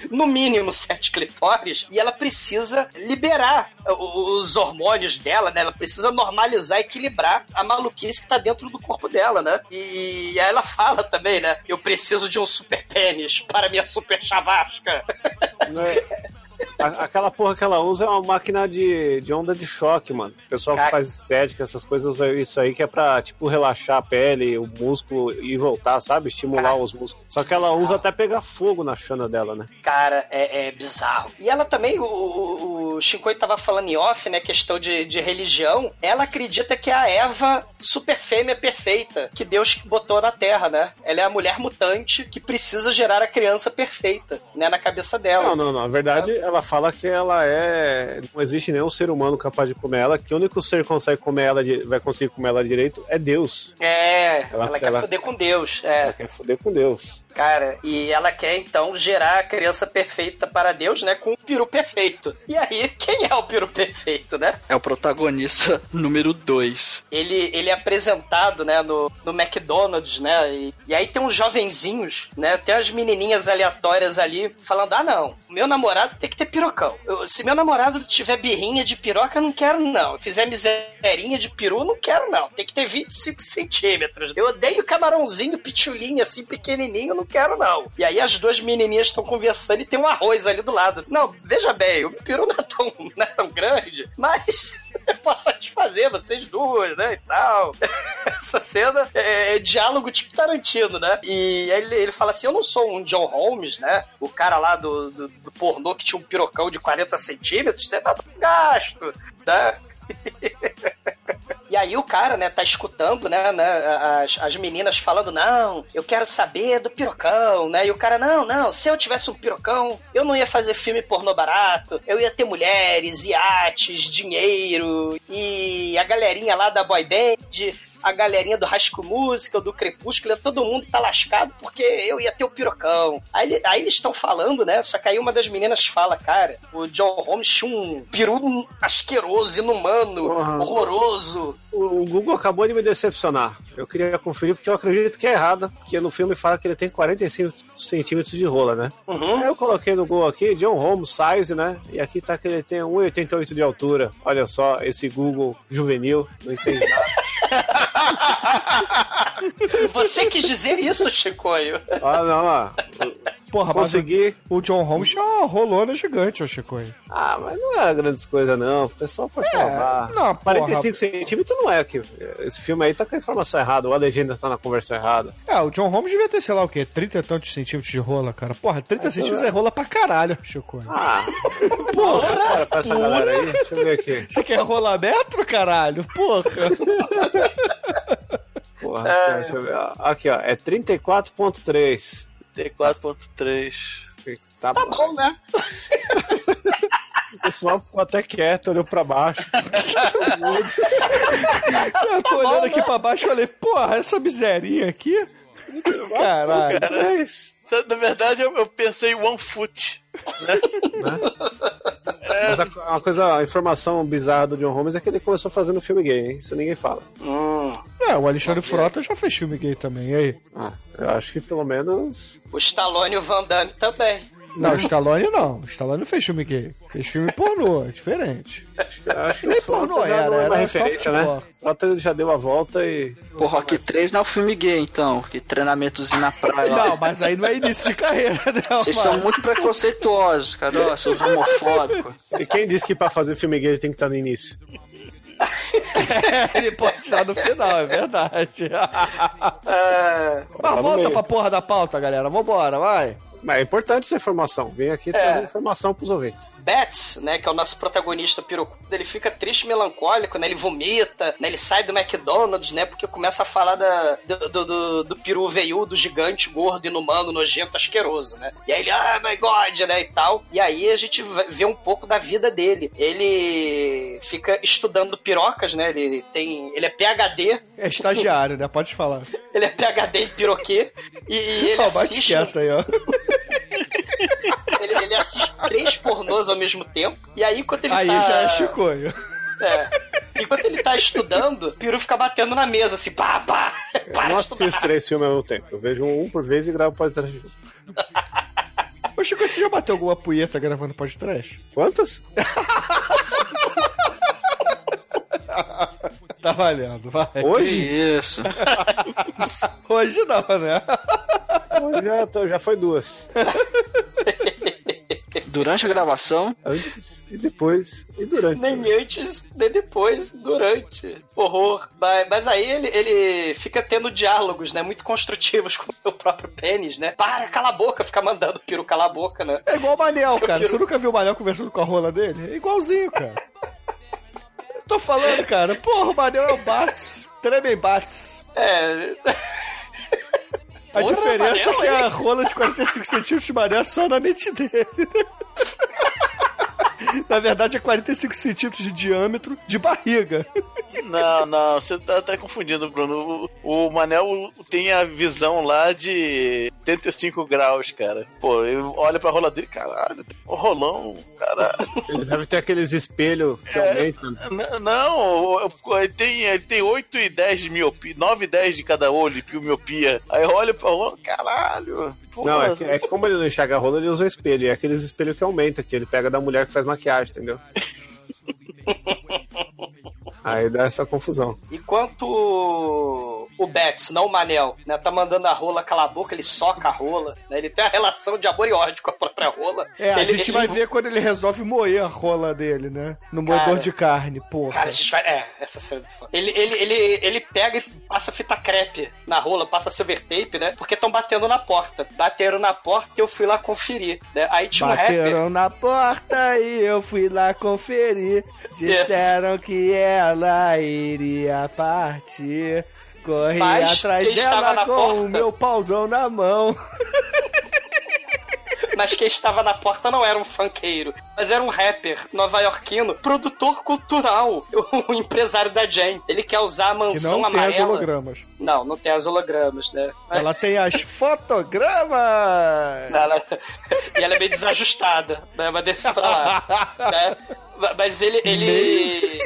no mínimo sete clitóris, e ela precisa liberar os hormônios dela, né? Ela precisa normalizar, equilibrar a maluquice que tá dentro do corpo dela, né? E, aí ela fala também, né? Eu preciso de um super pênis para minha super chavasca. [laughs] A- Aquela porra que ela usa é uma máquina de, de onda de choque, mano. O pessoal Cara. que faz estética, essas coisas, usa isso aí que é pra, tipo, relaxar a pele, o músculo e voltar, sabe? Estimular Cara. os músculos. Só que ela Bizarro. usa até pegar fogo na chana dela, né? Cara, é, é bizarro. E ela também, o, o, o Shinkoi tava falando em off, né? Questão de, de religião. Ela acredita que é a Eva super fêmea perfeita que Deus botou na Terra, né? Ela é a mulher mutante que precisa gerar a criança perfeita, né? Na cabeça dela. Não, não, não. Na verdade, ela fala que ela é. Não existe nenhum ser humano capaz de comer ela, que o único ser que consegue comer ela, vai conseguir comer ela direito é Deus. É, Ela- ela, quer ela- foder com Deus. É. Ela quer foder com Deus. Cara, e ela quer então gerar a criança perfeita para Deus, né? Com o peru perfeito. E aí, quem é o peru perfeito, né? É o protagonista [laughs] número 2. Ele, ele é apresentado, né, no, no McDonald's, né? E, e aí tem uns jovenzinhos, né? Tem as menininhas aleatórias ali falando: ah, não, meu namorado tem que ter pirocão. Eu- se meu namorado tiver birrinha de piroca, eu não quero, não. Fizer miserinha de peru, eu não quero, não. Tem que ter 25 centímetros. Eu odeio camarãozinho, pitulinho, assim, pequenininho, eu não quero, não. E aí as duas menininhas estão conversando e tem um arroz ali do lado. Não, veja bem, o peru não é tão, [laughs] não é tão grande, mas [laughs] eu posso satisfazer vocês duas, né, e tal. [laughs] Essa cena é, é diálogo tipo Tarantino, né? E ele, ele fala assim, eu não sou um John Holmes, né? O cara lá do, do, do pornô que tinha um pirocão de 40 centímetros, teve um gasto, né? E aí o cara, né, tá escutando, né, né, as, as meninas falando, não, eu quero saber do pirocão, né? E o cara, não, não, se eu tivesse um pirocão, eu não ia fazer filme pornô barato, eu ia ter mulheres, iates, dinheiro, e a galerinha lá da boy band, a galerinha do Rasco Música, do Crepúsculo, todo mundo tá lascado porque eu ia ter o pirocão. Aí, aí eles estão falando, né? Só que aí uma das meninas fala, cara, o John Holmes tinha um peru asqueroso, inumano, Porra. horroroso. O Google acabou de me decepcionar. Eu queria conferir porque eu acredito que é errado, porque no filme fala que ele tem 45 centímetros de rola, né? Uhum. Aí eu coloquei no Google aqui, John Holmes size, né? E aqui tá que ele tem 1,88 de altura. Olha só, esse Google juvenil, não entende nada. [laughs] Você quis dizer isso, Chicoio? Ah, não, ó. Porra, Consegui. o, o John Holmes tinha uma rolona gigante, ô Chicoio. Ah, mas não era grandes coisas, não. O pessoal foi salvar. É, não, porra. 45 centímetros não é aqui. Esse filme aí tá com a informação errada, ou a legenda tá na conversa errada. É, o John Holmes devia ter, sei lá o quê, 30 e tantos centímetros de rola, cara. Porra, 30 centímetros é rola pra caralho, Chicoio. Ah, [laughs] porra, bora pra essa galera aí. Deixa eu ver aqui. Você quer rolar metro, caralho? Porra. Porra, deixa eu ver. Aqui, ó, é 34.3. T4.3. Tá, Tá bom. né? [laughs] O pessoal ficou até quieto, olhou pra baixo. [laughs] Eu tô olhando aqui pra baixo e falei, porra, essa miserinha aqui? Caralho. Três. Na verdade, eu, eu pensei one foot. Mas a, uma coisa, a informação bizarra do John Holmes é que ele começou fazendo filme gay, hein? Isso ninguém fala. Hum, É, o Alexandre Frota já fez filme gay também, e aí? Ah, eu acho que pelo menos. o Stallone e o Van Damme também. Não, o Stallone não. O Stallone não fez filme gay. Fez filme pornô, é diferente. Acho que Nem o pornô Frota já era, é uma era só referência, né? Frota já deu a volta e. Pô, Rock 3 não é um filme gay, então. Que treinamentozinho na praia lá. Não, mas aí não é início de carreira, não. Vocês mano. são muito preconceituosos, cara. Ó, seus homofóbicos. E quem disse que pra fazer filme gay ele tem que estar no início? [laughs] Ele pode estar no final, é verdade. É, Mas Tá volta pra porra da pauta, galera. Vambora, vai. Mas é importante essa informação. Vem aqui trazer informação pros ouvintes. Betts, né, que é o nosso protagonista pirocudo, ele fica triste, melancólico, né, ele vomita, né, ele sai do McDonald's, né, porque começa a falar da, do, do, do, do peru veiudo, gigante, gordo, inumano, nojento, asqueroso, né. E aí ele, ah, my God, né, e tal. E aí a gente vê um pouco da vida dele. Ele fica estudando pirocas, né, ele tem, ele é PhD, É estagiário, né? Pode falar. ele é PhD em piroquê, e, e ele bate assiste... quieto aí, ó. Ele, ele assiste três pornôs ao mesmo tempo. E aí, quando ele Aí tá... já é chicoio. É. Enquanto ele tá estudando, o peru fica batendo na mesa, assim, pá, pá. Eu Para não de assisto estudar. os três filmes ao mesmo tempo. Eu vejo um por vez e gravo podcast junto. Ô, Chico, você já bateu alguma punheta gravando podcast? Quantas? Tá valendo, vai. Que Hoje? isso. Hoje não, né? Já, tô- já foi duas. Durante a gravação, Antes e depois e durante. Nem antes, nem depois, durante. Horror. Mas, mas aí ele, ele fica tendo diálogos, né? Muito construtivos [laughs] com o seu próprio pênis, né? Para, cala a boca, fica mandando o peru calar a boca, né? É igual o Manel, [laughs] Eu cara. Você nunca viu o Manel conversando com a rola dele? É igualzinho, cara. Tô falando, cara. Porra, o Manel é o Bats. Tremem Bats. É. A Porra, diferença é que a rola de 45 centímetros de Manel é só na mente dele. [laughs] Na verdade, é 45 centímetros de diâmetro de barriga. Não, não, você tá, tá confundindo, Bruno. O, o Manel tem a visão lá de 85 graus, cara. Pô, ele olha pra rola dele, caralho, tem um rolão, caralho. Eles devem ter aqueles espelhos que É. aumentam. Não, ele tem, ele tem 8 e 10 de miopia, 9 e 10 de cada olho, de miopia. Aí olha pra rola, caralho. Pô, Não, é que, é que como ele não enxerga a rola, ele usa o espelho. E é aqueles espelhos que aumentam, que ele pega da mulher que faz maquiagem, entendeu? [laughs] Aí dá essa confusão. Enquanto o Betts, não o Manel, né, tá mandando a rola calar a boca, ele soca a rola, né? Ele tem a relação de amor e ódio com a própria rola. É, a Ele- gente ele- vai ver quando ele resolve moer a rola dele, né? No Cara. moedor de carne, porra. Cara, a gente vai. É, essa cena é muito foda. Ele, ele, ele, ele pega e passa fita crepe na rola, passa silver tape, né? Porque estão batendo na porta. Bateram na porta e eu fui lá conferir. Né? Aí tinha um rapper. Bateram na porta e eu fui lá conferir. Disseram que ela iria partir. Corri Mas atrás dela com porta? o meu pauzão na mão. [laughs] Mas quem estava na porta não era um funkeiro, mas era um rapper nova-iorquino, produtor cultural, [laughs] o empresário da Jane. Ele quer usar a Que mansão não tem as amarela. hologramas. Não, não tem as hologramas, né? Ela tem as [laughs] fotogramas. Ela- e ela é meio desajustada, né? Mas deixa pra lá. né? Mas ele. ele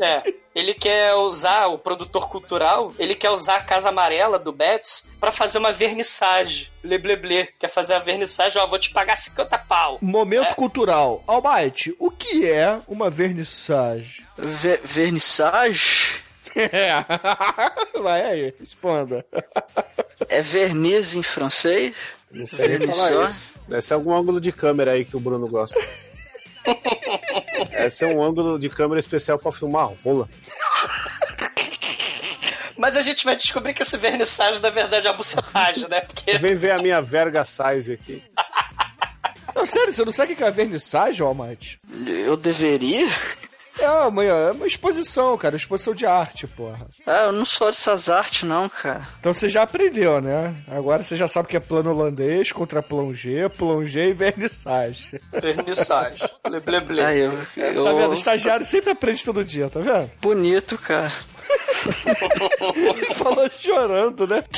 é, ele quer usar, o produtor cultural, ele quer usar a Casa Amarela do Betts pra fazer uma vernissage. Ble, ble, ble. Quer fazer a vernissage, ó, vou te pagar 50 pau. Momento É. cultural. Almighty, o que é uma vernissage? Ver- vernissage É. [laughs] Vai aí, responda. é verniz em francês. Não sei nem falar isso. Deve ser algum ângulo de câmera aí que o Bruno gosta. [laughs] Deve ser um ângulo de câmera especial pra filmar rola. Mas a gente vai descobrir que esse vernissage, na verdade, é uma bucetagem, né? Porque Vem ver a minha verga size aqui. Não, sério, você não sabe o que é a vernissage, Almighty? Eu deveria? É uma, é uma exposição, cara. Exposição de arte, porra. Ah, eu não sou dessas artes, não, cara. Então você já aprendeu, né? Agora você já sabe o que é plano holandês, contra plongé, plongé e vernissage. vernissage. Ble, ble, ble. Ah, eu, eu... Tá vendo? Estagiário sempre aprende todo dia, tá vendo? Bonito, cara. [laughs] [laughs] Falou chorando, né? [laughs]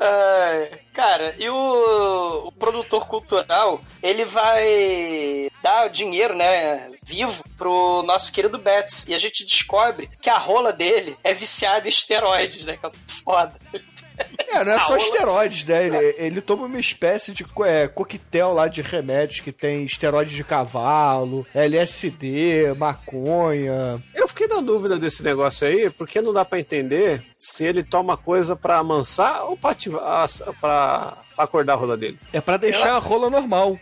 Ai, cara, e o, o produtor cultural, ele vai dar dinheiro, né, vivo, pro nosso querido Betts. E a gente descobre que a rola dele é viciada em esteroides, né, que é foda. É, não é A só esteroides, né? Ele, ele toma uma espécie de co- é, coquetel lá de remédios que tem esteroides de cavalo, LSD, maconha. Eu fiquei na dúvida desse negócio aí, porque não dá pra entender se ele toma coisa pra amansar ou pra, ativar, pra, pra acordar a rola dele. É pra deixar a rola normal.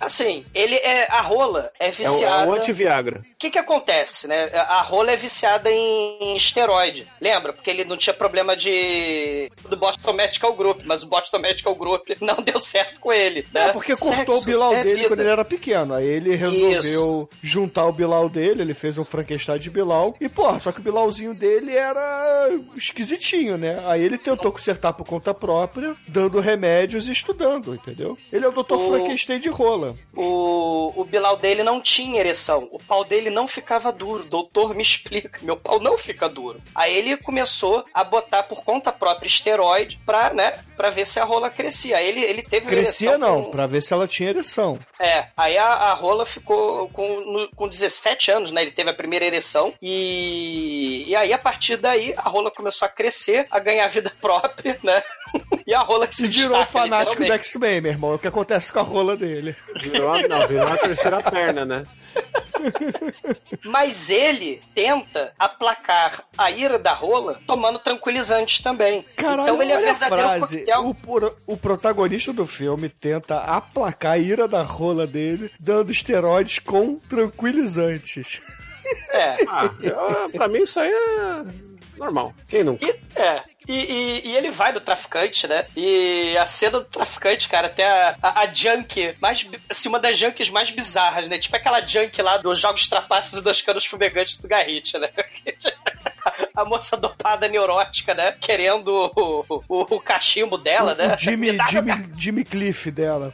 Assim, ele é. A rola é É o, viciada. é o anti-Viagra. O que que acontece, né? A rola é viciada em esteroide. Lembra? Porque ele não tinha problema de do Boston Medical Group, mas o Boston Medical Group [laughs] não deu certo com ele. Né? É, porque cortou Sexo o Bilal é dele vida. quando ele era pequeno. Aí ele resolveu juntar o Bilal dele, ele fez um Frankenstein de Bilal. E, porra, só que o Bilalzinho dele era esquisitinho, né? Aí ele tentou consertar por conta própria, dando remédio e estudando, entendeu? Ele é o Dr. O- Frankenstein de rola. O, o Bilal dele não tinha ereção. O pau dele não ficava duro. Doutor, me [laughs] explica. Meu pau não fica duro. Aí ele começou a botar por conta própria esteroide pra, né, pra ver se a rola crescia. Aí ele, ele teve Crescia ereção não, com- pra ver se ela tinha ereção. É, aí a, a rola ficou com, no- com 17 anos, né? Ele teve a primeira ereção. E, e aí, a partir daí, a rola começou a crescer, a ganhar [laughs] vida própria, né? [laughs] E a rola que se Se virou destaca, fanático do. X-Men, meu irmão. É o que acontece com a rola dele. Virou uma, não, virou uma terceira perna, né? [laughs] Mas ele tenta aplacar a ira da rola tomando tranquilizantes também. Caralho, então ele é a verdadeiro frase. coquetel. O, pro- o protagonista do filme tenta aplacar a ira da rola dele, dando esteroides com tranquilizantes. É. Ah, eu- pra mim isso aí é normal. Quem nunca? E, é. E, e- e ele vai no traficante, né? E a cena do traficante, cara, tem a, a, a junk mais. Assim, uma das junkies mais bizarras, né? Tipo aquela junk lá dos Jogos Trapaços e dos Canos Fumegantes do Garrite, né? [laughs] A moça dopada neurótica, né? Querendo o, o, o cachimbo dela, né? O Jimmy, [laughs] Me dá Jimmy, Jimmy Cliff dela.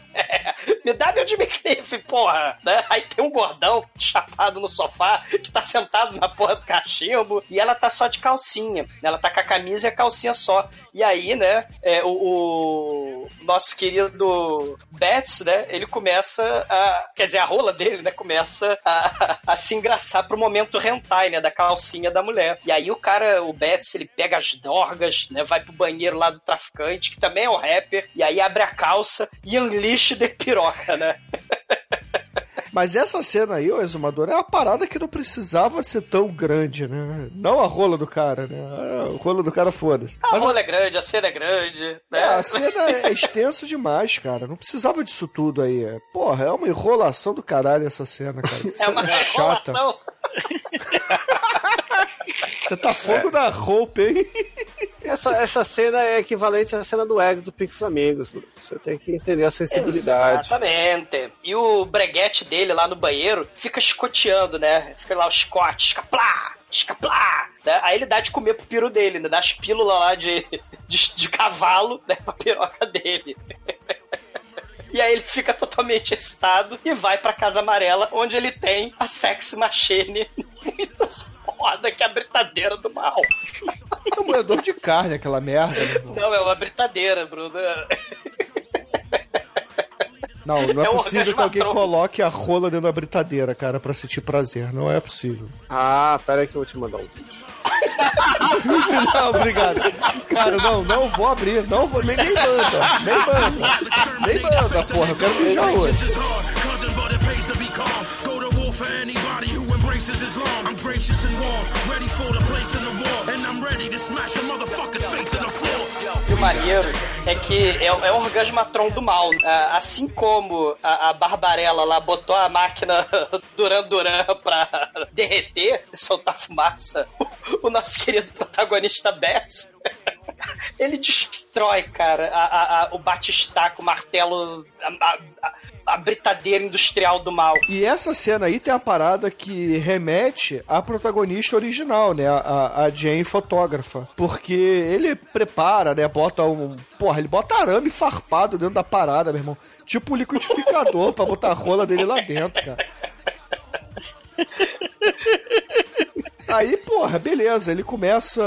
me dá meu Jimmy Cliff, porra! Né? Aí tem um gordão chapado no sofá que tá sentado na porra do cachimbo e ela tá só de calcinha. Ela tá com a camisa e a calcinha só. E aí, né, é, o, o nosso querido Betts, né, ele começa a. Quer dizer, a rola dele, né, começa a, a se engraçar pro momento hentai, né, da calcinha da mulher. E aí o cara, o Betts, ele pega as dorgas, né, vai pro banheiro lá do traficante, que também é um rapper, e aí abre a calça e unleash de piroca, né? [laughs] Mas essa cena aí, ô Exumador, é uma parada que não precisava ser tão grande, né? Não a rola do cara, né? A rola do cara, foda-se. A Mas rola é grande, a cena é grande, né? É, a cena é extensa demais, cara. Não precisava disso tudo aí. É. Porra, é uma enrolação do caralho essa cena, cara. Que É uma chata. enrolação. [laughs] Você tá fogo na roupa, hein? Essa, essa cena é equivalente à cena do Egg do Pink Flamingos. Você tem que entender a sensibilidade. Exatamente. E o breguete dele lá no banheiro fica escoteando, né? Fica lá o chicote, escaplá, escaplá. Né? Aí ele dá de comer pro piro dele, né? Dá as pílulas lá de, de, de cavalo, né? Pra piroca dele. E aí ele fica totalmente excitado e vai pra Casa Amarela, onde ele tem a Sex Machine [laughs] muito foda, que é a britadeira do mal. É um moedor de carne, aquela merda. irmão. Não, é uma britadeira, Bruno. Não, não é, [laughs] É possível que alguém coloque a rola dentro da britadeira, cara, pra sentir prazer. Não é possível. Ah, pera aí que eu vou te mandar um vídeo. [laughs] Não, obrigado. Cara, não, não vou abrir. Não vou, nem, nem manda. Nem manda. Nem manda, porra. Eu quero mijar hoje. Is who embraces Islam. I'm gracious and warm, ready for the place in the war. And I'm ready to smash a motherfucker's face in the floor. E o maneiro é que é, é o orgasmatron do mal. Ah, Assim como a, a Barbarella lá botou a máquina [laughs] Duran Duran pra derreter e soltar fumaça, o, [laughs] o nosso querido protagonista Bess. [laughs] Ele destrói, cara, a, a- a- o batistaco, o martelo, a, a- a- a britadeira industrial do mal. E essa cena aí tem a parada que remete à protagonista original, né? A, a- a Jane fotógrafa. Porque ele prepara, né? Bota um. Porra, ele bota arame farpado dentro da parada, meu irmão. Tipo um liquidificador pra botar a rola dele lá dentro, cara. [laughs] Aí, porra, beleza, ele começa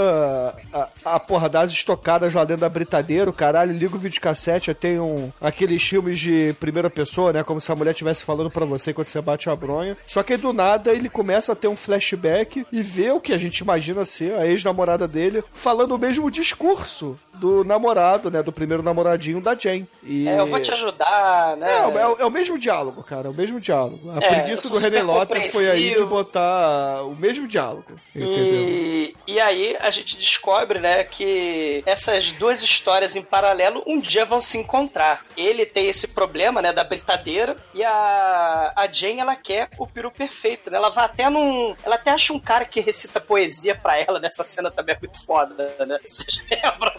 a, a porra dar as estocadas lá dentro da britadeira, o caralho, liga o videocassete, aí tem um, aqueles filmes de primeira pessoa, né, como se a mulher estivesse falando pra você quando você bate a bronha. Só que aí, do nada ele começa a ter um flashback e vê o que a gente imagina ser a ex-namorada dele falando o mesmo discurso do namorado, né, do primeiro namoradinho da Jane. E... É, eu vou te ajudar, né? É, é o- é o mesmo diálogo, cara, é o mesmo diálogo. A É, preguiça eu do René Lotter foi aí de botar o mesmo diálogo. E, e aí a gente descobre, né, que essas duas histórias em paralelo um dia vão se encontrar. Ele tem esse problema, né, da britadeira e a, a Jane, ela quer o peru perfeito, né? Ela vai até num... Ela até acha um cara que recita poesia pra ela nessa cena também é muito foda, né? Vocês [laughs] lembram?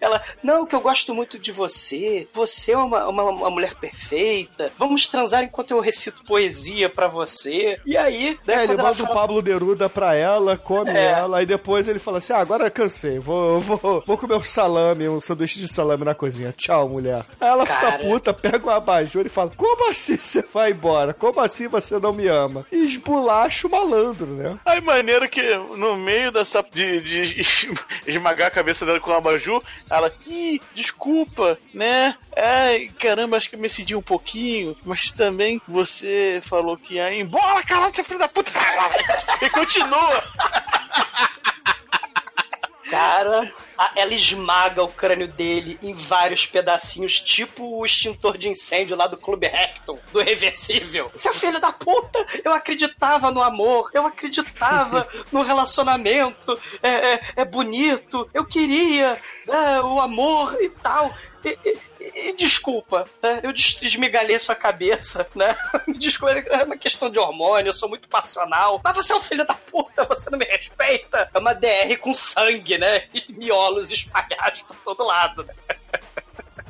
Ela, não, que eu gosto muito de você. Você é uma, uma, uma mulher perfeita. Vamos transar enquanto eu recito poesia pra você. E aí, né, É, ele manda o fala- Pablo Neruda pra ela, come É. ela, e depois ele fala assim: ah, agora cansei, vou, vou, vou comer um salame, um sanduíche de salame na cozinha. Tchau, mulher. Aí ela Cara. fica puta, pega o abajur e fala: Como assim você vai embora? Como assim você não me ama? E esbulacha o malandro, né? Aí, maneiro que no meio dessa. de, de [laughs] esmagar a cabeça dela com o abajur, ela. Ih, desculpa, né? Ai, caramba, acho que eu me cedi um pouquinho, mas também você falou que ia embora, caralho, seu filho da puta! [laughs] E continua! Cara, a- ela esmaga o crânio dele em vários pedacinhos, tipo o extintor de incêndio lá do Clube Recton, do Reversível. Seu filho da puta, eu acreditava no amor, eu acreditava [laughs] no relacionamento, é, é, é bonito, eu queria né, o amor e tal. E, e- e desculpa, né? eu esmigalhei sua cabeça, né? [laughs] Desculpa, é uma questão de hormônio, eu sou muito passional. Mas você é um filho da puta, você não me respeita. É uma DR com sangue, né? E miolos espalhados por todo lado, né?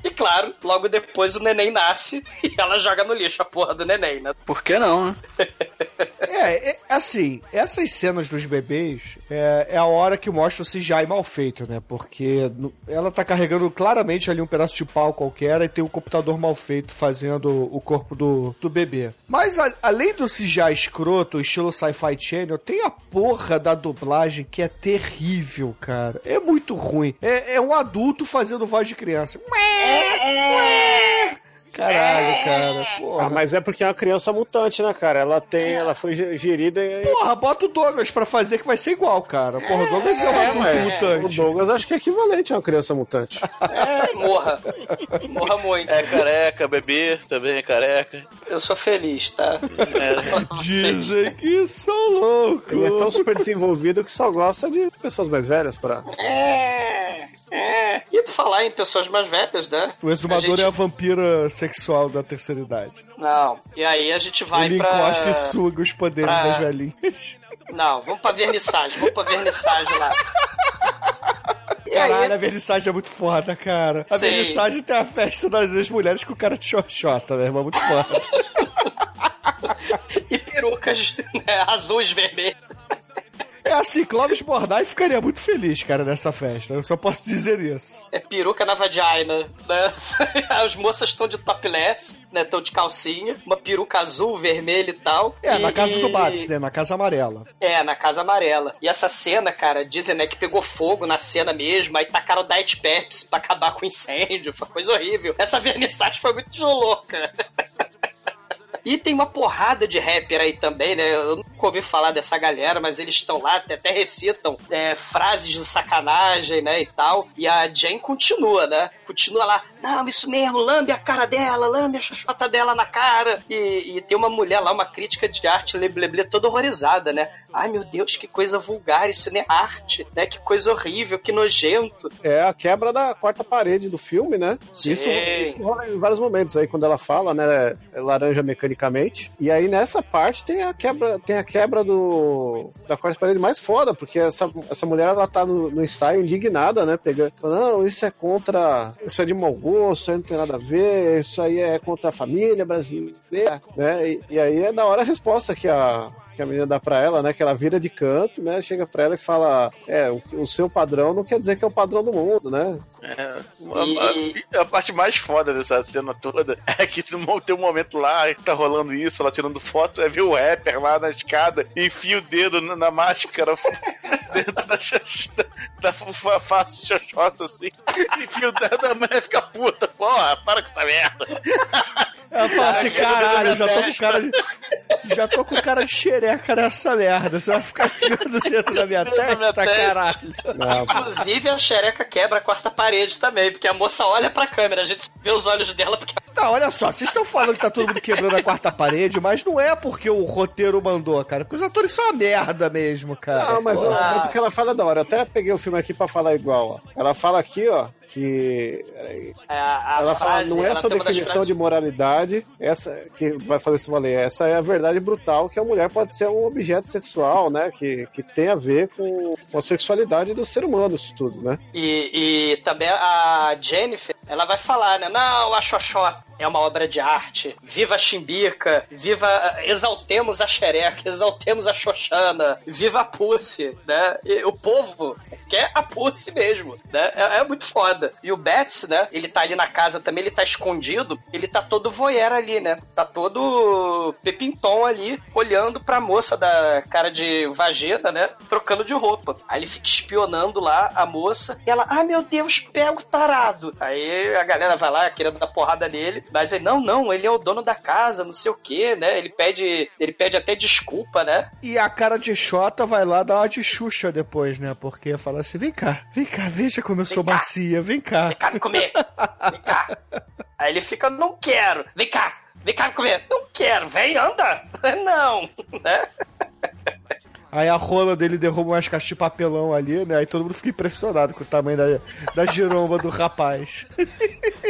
E claro, logo depois o neném nasce e ela joga no lixo a porra do neném, né? Por que não, né? [laughs] É, é, assim, essas cenas dos bebês é, é a hora que mostra o CGI mal feito, né? Porque no- ela tá carregando claramente ali um pedaço de pau qualquer e tem um computador mal feito fazendo o corpo do, do bebê. Mas a- além do CGI escroto, estilo Sci-Fi Channel, tem a porra da dublagem que é terrível, cara. É muito ruim. É, é um adulto fazendo voz de criança. Caralho, cara. Porra. Ah, mas é porque é uma criança mutante, né, cara? Ela tem, ela foi ge- gerida em. Porra, bota o Douglas pra fazer que vai ser igual, cara. Porra, o Douglas é um adulto O mutante. Douglas acho que é equivalente a uma criança mutante. É, morra. Morra muito. É careca, bebê também é careca. Eu sou feliz, tá? É. Dizem que sou louco. Ele é tão super desenvolvido que só gosta de pessoas mais velhas pra. É, é. E por falar em pessoas mais velhas, né? O exumador A gente- é a vampira sexual da terceira idade. Não. E aí a gente vai Ele pra... encosta e suga os poderes pra- das velhinhas. Não, vamos pra vernissagem, vamos pra vernissagem lá. Caralho, a vernissagem é muito foda, cara. A Sim. vernissagem tem a festa das, mulheres com cara de xoxota, meu irmão. Muito foda. [laughs] e perucas né, azuis vermelhas. É assim, Clóvis Bordai ficaria muito feliz, cara, nessa festa. Eu só posso dizer isso. É peruca na vagina, né? [laughs] As moças estão de topless, né? Estão de calcinha, uma peruca azul, vermelha e tal. É, E- na casa do Babs, né? Na casa amarela. É, na Casa Amarela. E essa cena, cara, dizem, né, que pegou fogo na cena mesmo, aí tacaram Diet Pepsi pra acabar com o incêndio, foi coisa horrível. Essa vernissagem foi muito louca. [laughs] E tem uma porrada de rapper aí também, né? Eu nunca ouvi falar dessa galera, mas eles estão lá, até recitam é, frases de sacanagem, né? E tal. E a Jane continua, né? Continua lá, não, isso mesmo, lambe a cara dela, lambe a xoxota dela na cara. E, e tem uma mulher lá, uma crítica de arte, leble, toda horrorizada, né? Ai meu Deus, que coisa vulgar, isso não é arte, né? Que coisa horrível, que nojento. É a quebra da quarta parede do filme, né? Sim. Isso rola em vários momentos aí, quando ela fala, né? Laranja mecanicamente. E aí nessa parte tem a quebra, tem a quebra do, da quarta parede mais foda, porque essa, essa mulher ela tá no, no ensaio indignada, né? Pegando, não, isso é contra. Isso é de mau isso aí não tem nada a ver, isso aí é contra a família brasileira, né? E, e aí é da hora a resposta que a que a menina dá pra ela, né? Que ela vira de canto, né? Chega pra ela e fala: É, o, o seu padrão não quer dizer que é o padrão do mundo, né? É, a, a- a parte mais foda dessa cena toda é que tem um- momento lá que tá rolando isso, ela tirando foto, é ver o rapper lá na escada, enfia o dedo na, na máscara [laughs] dentro da, da, da fa- face xoxota assim, [laughs] enfia o dedo, a mulher fica puta, porra, para com essa merda. [laughs] Ela fala assim, Cara, caralho, eu já tô com cara de. Já tô com cara de xereca nessa merda. Você vai ficar enfiando [laughs] dentro da minha Dentro da minha testa, caralho. Não, Inclusive a xereca quebra a quarta parede também, porque a moça olha pra câmera, a gente vê os olhos dela porque Não, olha só, vocês estão falando que tá todo mundo quebrando a quarta parede, mas não é porque o roteiro mandou, cara. Porque os atores são uma merda mesmo, cara. Não, mas, mas o que ela fala é da hora. Eu até peguei o filme aqui pra falar igual, ó. Ela fala aqui, ó, que. É, a ela fala, frase, não é só definição de moralidade, essa que vai fazer isso valer. Essa é a verdade brutal que a mulher pode ser um objeto sexual, né? Que, que tem a ver com, com a sexualidade do ser humano, isso tudo, né? E, e também a Jennifer, ela vai falar, né? Não, a Xoxota é uma obra de arte. Viva a Chimbica, viva. Exaltemos a xereca, exaltemos a Xoxana, viva a Pussy, né? E o povo quer a Pussy mesmo, né? É, é muito foda. E o Betts, né? Ele tá ali na casa também, ele tá escondido, ele tá todo voyeur ali, né? Tá todo pepintom ali, olhando pra moça da cara de vagina, né? Trocando de roupa. Aí ele fica espionando lá a moça, e ela, ai meu Deus, pega o tarado. Aí a galera vai lá querendo dar porrada nele, mas ele, não, não, ele é o dono da casa, não sei o que, né? Ele pede, ele pede até desculpa, né? E a cara de Xota vai lá dar uma de Xuxa depois, né? Porque fala assim: vem cá, vem cá, veja como eu sou cá. macia, vem cá. Vem cá me comer, vem cá. Aí ele fica, não quero, vem cá, vem cá me comer, não quero, vem, anda. [laughs] Não, [laughs] né? Aí a rola dele derruba umas caixas de papelão ali, né? Aí todo mundo fica impressionado com o tamanho da, da giromba do rapaz. [laughs]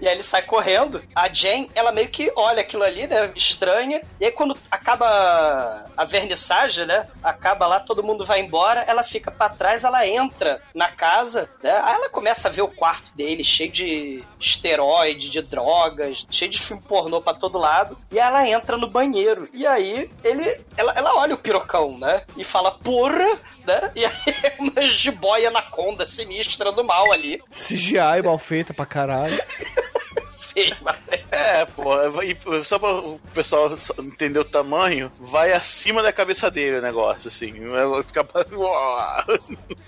E aí ele sai correndo. A Jane, ela meio que olha aquilo ali, né? Estranha. E aí quando acaba a vernissagem, né? Acaba lá, todo mundo vai embora. Ela fica pra trás, ela entra na casa, né? Aí ela começa a ver o quarto dele, cheio de esteroide, de drogas, cheio de filme pornô pra todo lado. E ela entra no banheiro. E aí ele, ela, ela olha o pirocão, né? E fala, porra, né? E aí [laughs] uma jiboia anaconda sinistra do mal ali. CGI mal feita pra caralho. [laughs] Sim, mas... É, pô, e só pra o pessoal entender o tamanho, vai acima da cabeça dele o negócio, assim. Vai ficar. [laughs]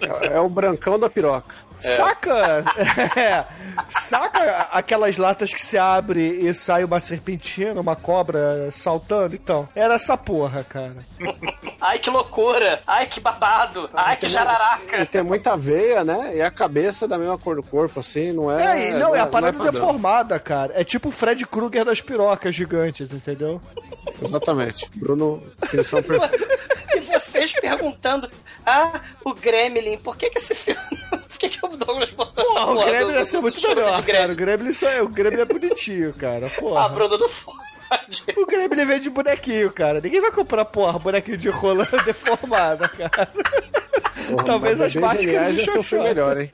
É, é o brancão da piroca. Saca? [laughs] É. Saca aquelas latas que se abre e sai uma serpentina, uma cobra saltando? Então, era essa porra, cara. Ai, que loucura! Ai, que babado! Ai, que E jararaca! tem muita veia, né? E a cabeça da mesma cor do corpo, assim, não é. É, não, é a parada padrão. deformada, cara. É tipo o Fred Krueger das pirocas gigantes, entendeu? Exatamente. Bruno, definição [laughs] perfeita. E vocês perguntando, ah, o Gremlin, por que que esse filme... Por que que o Douglas botou essa Porra, o porra Gremlin ia ser muito melhor, cara. O Gremlin, só é, o Gremlin é bonitinho, cara. Porra. Ah, Bruno, não fode. O Gremlin vem de bonequinho, cara. Ninguém vai comprar, porra, bonequinho de rola [laughs] deformada, cara. Porra, Talvez as um filme Xoxota. melhor, hein?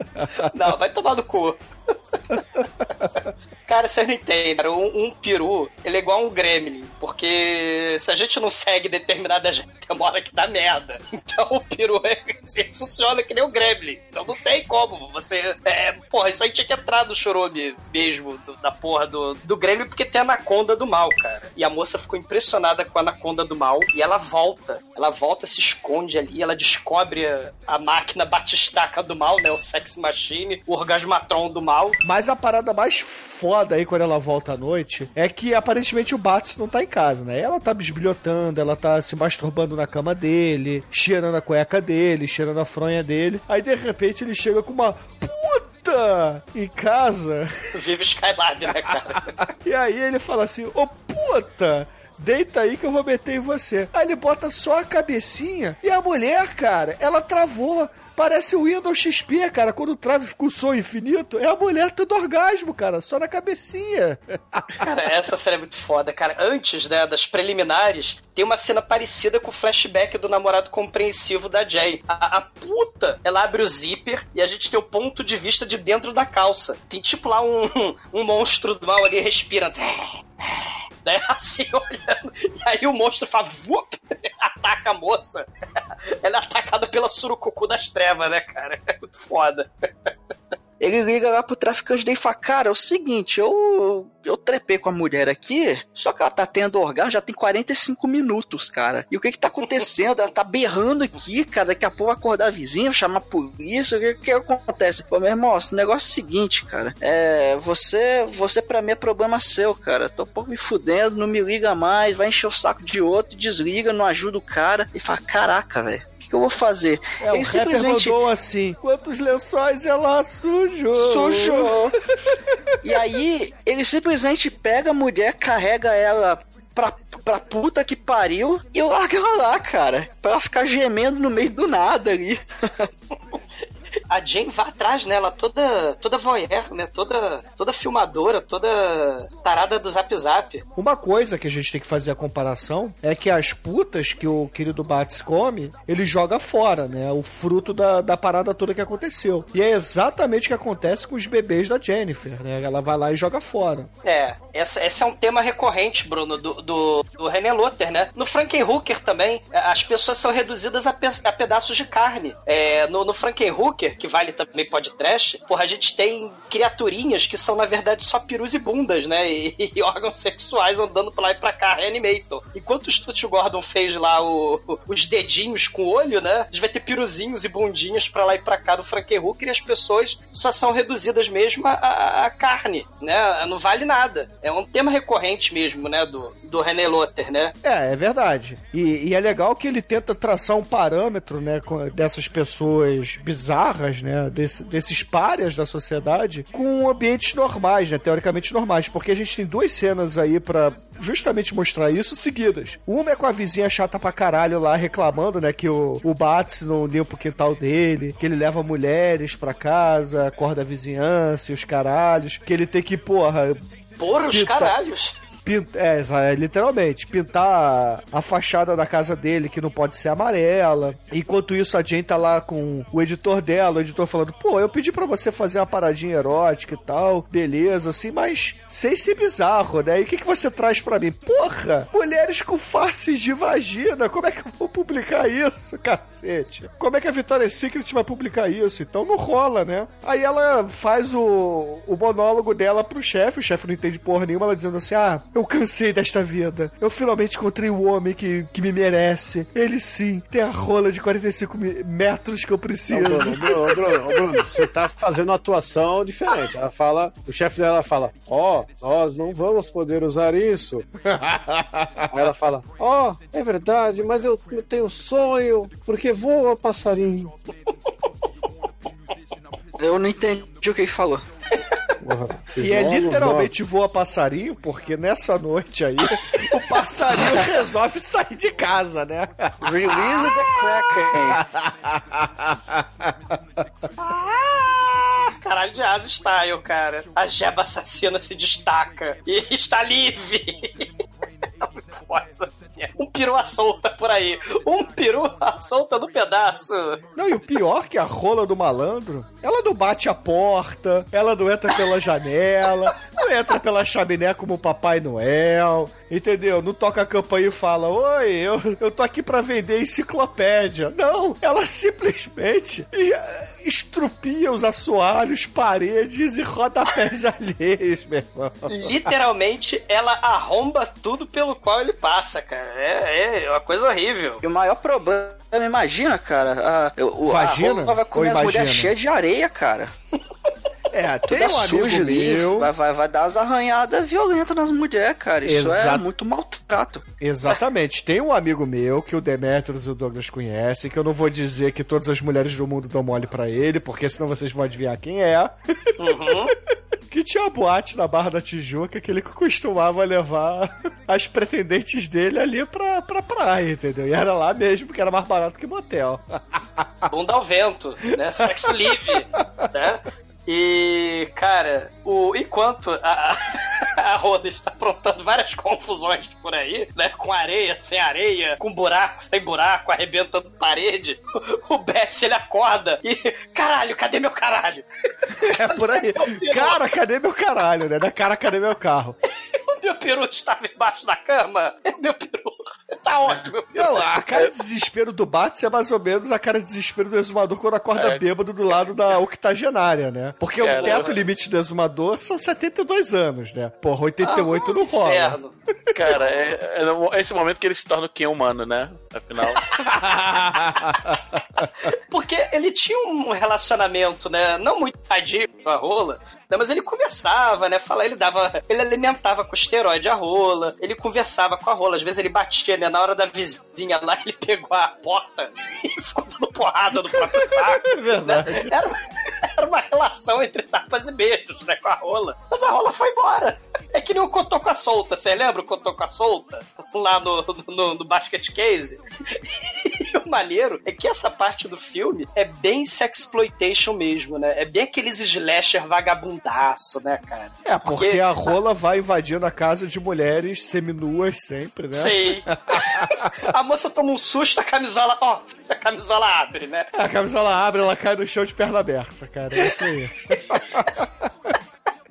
Não, vai tomar no cu. [laughs] Cara, vocês não entendem. Um, um peru, ele é igual um gremlin. Porque se a gente não segue determinada gente, [laughs] tem hora que dá merda. Então o peru [laughs] é, funciona que nem o gremlin. Então não tem como você... É, porra, isso aí tinha que entrar no chorume mesmo, do- da porra do, do gremlin, porque tem a anaconda do mal, cara. E a moça ficou impressionada com a anaconda do mal. E ela volta. Ela volta, se esconde ali. Ela descobre a, a máquina batistaca do mal, né? O sex machine, o orgasmatron do mal. Mas a parada mais foda aí quando ela volta à noite é que aparentemente o Bats não tá em casa, né? Ela tá bisbilhotando, ela tá se masturbando na cama dele, cheirando a cueca dele, cheirando a fronha dele. Aí de repente ele chega com uma puta em casa. Vive Skylab, né, cara? [laughs] E aí ele fala assim: Ô puta! Deita aí que eu vou meter em você. Aí ele bota só a cabecinha e a mulher, cara, ela travou. Parece o Windows XP, cara. Quando trava ficou som infinito, é a mulher tendo orgasmo, cara, só na cabecinha. [laughs] Cara, essa cena é muito foda, cara. Antes, né, das preliminares, tem uma cena parecida com o flashback do namorado compreensivo da Jay. A, a puta, ela abre o zíper e a gente tem o ponto de vista de dentro da calça. Tem tipo lá um, [laughs] um monstro do mal ali respirando. Né, assim, [laughs] olhando. E aí o monstro faz vup, [laughs] ataca a moça. [laughs] Ela é atacada pela surucucu das trevas, né, cara? É muito foda. Ele liga lá pro traficante e fala: Cara, é o seguinte, eu, eu trepei com a mulher aqui, só que ela tá tendo orgasmo já tem 45 minutos, cara. E o que que tá acontecendo? Ela tá berrando aqui, cara. Daqui a pouco acordar a vizinha, chamar a polícia. O que que acontece? Pô, meu irmão, o negócio é o seguinte, cara. É. Você, você pra mim é problema seu, cara. Tô um pouco me fudendo, não me liga mais, vai encher o saco de outro, desliga, não ajuda o cara. E fala: Caraca, velho. O que eu vou fazer? É, o Ele rapper mandou assim, quantos lençóis ela sujou? sujou. e aí, ele simplesmente pega a mulher, carrega ela pra, pra puta que pariu e larga ela lá, cara. Pra ela ficar gemendo no meio do nada ali. [laughs] A Jane vai atrás nela, toda, toda voyeur, né? Toda, toda filmadora, toda tarada do Zap Zap. Uma coisa que a gente tem que fazer a comparação é que as putas que o querido Bats come, ele joga fora, né? O fruto da, da parada toda que aconteceu. E é exatamente o que acontece com os bebês da Jennifer, né? Ela vai lá e joga fora. É, essa, esse é um tema recorrente, Bruno, do, do, do René Lotter, né? No Frankenhooker também, as pessoas são reduzidas a, pe a pedaços de carne. É, no, no Frankenhooker, que vale também podcast, porra, a gente tem criaturinhas que são, na verdade, só perus e bundas, né? E, [laughs] e órgãos sexuais andando pra lá e pra cá, Reanimator. Enquanto o Stuart Gordon fez lá o, o- os dedinhos com o olho, né? A gente vai ter piruzinhos e bundinhas pra lá e pra cá do Frankenhooker e as pessoas só são reduzidas mesmo a, a- a carne, né? Não vale nada. É um tema recorrente mesmo, né? Do, do René Lotter, né? É, é verdade. E, e é legal que ele tenta traçar um parâmetro, né, dessas pessoas bizarras, né, desse- desses párias da sociedade, com ambientes normais, né, teoricamente normais, porque a gente tem duas cenas aí pra justamente mostrar isso seguidas. Uma é com a vizinha chata pra caralho lá reclamando, né, que o, o Bats não limpa o quintal dele, que ele leva mulheres pra casa, acorda a vizinhança e os caralhos, que ele tem que, porra, Porra, os caralhos. Pin- É, é, literalmente, pintar a fachada da casa dele que não pode ser amarela. Enquanto isso, a Jane tá lá com o editor dela, o editor falando: pô, eu pedi pra você fazer uma paradinha erótica e tal, beleza, assim, mas sem ser bizarro, né? E o que, que você traz pra mim? Porra, mulheres com faces de vagina, como é que eu vou publicar isso, cacete? Como é que a Victoria's Secret vai publicar isso? Então não rola, né? Aí ela faz o, o monólogo dela pro chefe, o chefe não entende porra nenhuma, ela dizendo assim: ah, eu cansei desta vida. Eu finalmente encontrei o homem que, que me merece. Ele sim, tem a rola de 45 mi- metros que eu preciso. Não, Bruno, Bruno, Bruno, Bruno, você tá fazendo uma atuação diferente. Ela fala, o chefe dela fala: Ó, nós não vamos poder usar isso. [laughs] Aí ela fala: Ó, é verdade, mas eu tenho sonho, porque voa passarinho. [laughs] Eu não entendi o que ele falou. E é literalmente voa passarinho, porque nessa noite aí, o passarinho [laughs] resolve sair de casa, né? Release the Kraken. Caralho de asa style, cara. A jeba assassina se destaca e está livre. Assim. Um peru à solta por aí. Um peru à solta no pedaço. Não, e o pior que a rola do malandro, ela não bate a porta, ela não entra pela janela, não entra pela chaminé como o Papai Noel, entendeu? Não toca a campainha e fala, oi, eu, eu tô aqui pra vender enciclopédia. Não, ela simplesmente estrupia os assoalhos, paredes e rodapés alheios, meu irmão. Literalmente, ela arromba tudo pelo qual ele passa, cara. É, é uma coisa horrível. E o maior problema, imagina, cara, a, o, Vagina? a rola vai comer Ou as mulheres cheias de areia, cara. É, tem um amigo sujo meu... vai, vai, vai dar as arranhadas violentas nas mulheres, cara. Isso é Exato. muito maltrato. Exatamente. Tem um amigo meu que o Demetrius e o Douglas conhecem, que eu não vou dizer que todas as mulheres do mundo dão mole pra ele, porque senão vocês vão adivinhar quem é. [laughs] que tinha uma boate na Barra da Tijuca que ele costumava levar as pretendentes dele ali pra, pra praia, entendeu? E era lá mesmo, que era mais barato que motel. Bunda ao vento, né? Sexo livre, né? E, cara, o, enquanto a, a [laughs] Roda está aprontando várias confusões por aí, né? Com areia, sem areia, com buraco, sem buraco, arrebentando parede, o Bess ele acorda e. Caralho, cadê meu caralho? É por aí. [laughs] Cara, cadê meu caralho, né? Da cara, cadê meu carro? [laughs] O meu peru estava embaixo da cama. É meu peru. Tá ótimo, meu peru. Não, a cara de desespero do Bats é mais ou menos a cara de desespero do exumador quando acorda É. bêbado do lado da octogenária, né? Porque o Cara, teto limite do exumador são 72 anos, né? Porra, 88 não rola. Inferno. Cara, é, é é esse momento que ele se torna o Ken humano, né? Afinal. [laughs] Porque ele tinha um relacionamento, né? Não muito sadio com a rola. Né, Mas ele conversava, né? Fala, ele dava. Ele alimentava com esteroide a rola, ele conversava com a rola. Às vezes ele batia, né? Na hora da vizinha lá, ele pegou a porta [laughs] e ficou dando porrada no próprio saco. [laughs] É verdade. Era, uma- era uma relação entre tapas e beijos, né? Com a rola. Mas a rola foi embora. É que nem o Cotoca Solta, você lembra o Cotoca Solta? Lá no, no, no Basket Case. E [laughs] o maneiro é que essa parte do filme é bem sexploitation mesmo, né? É bem aqueles slasher vagabundaço, né, cara? É, porque a rola vai invadindo a casa de mulheres seminuas sempre, né? Sei. [laughs] a moça toma um susto, a camisola, ó, a camisola abre, né? A camisola abre, ela cai no chão de perna aberta, cara. É isso aí. [laughs]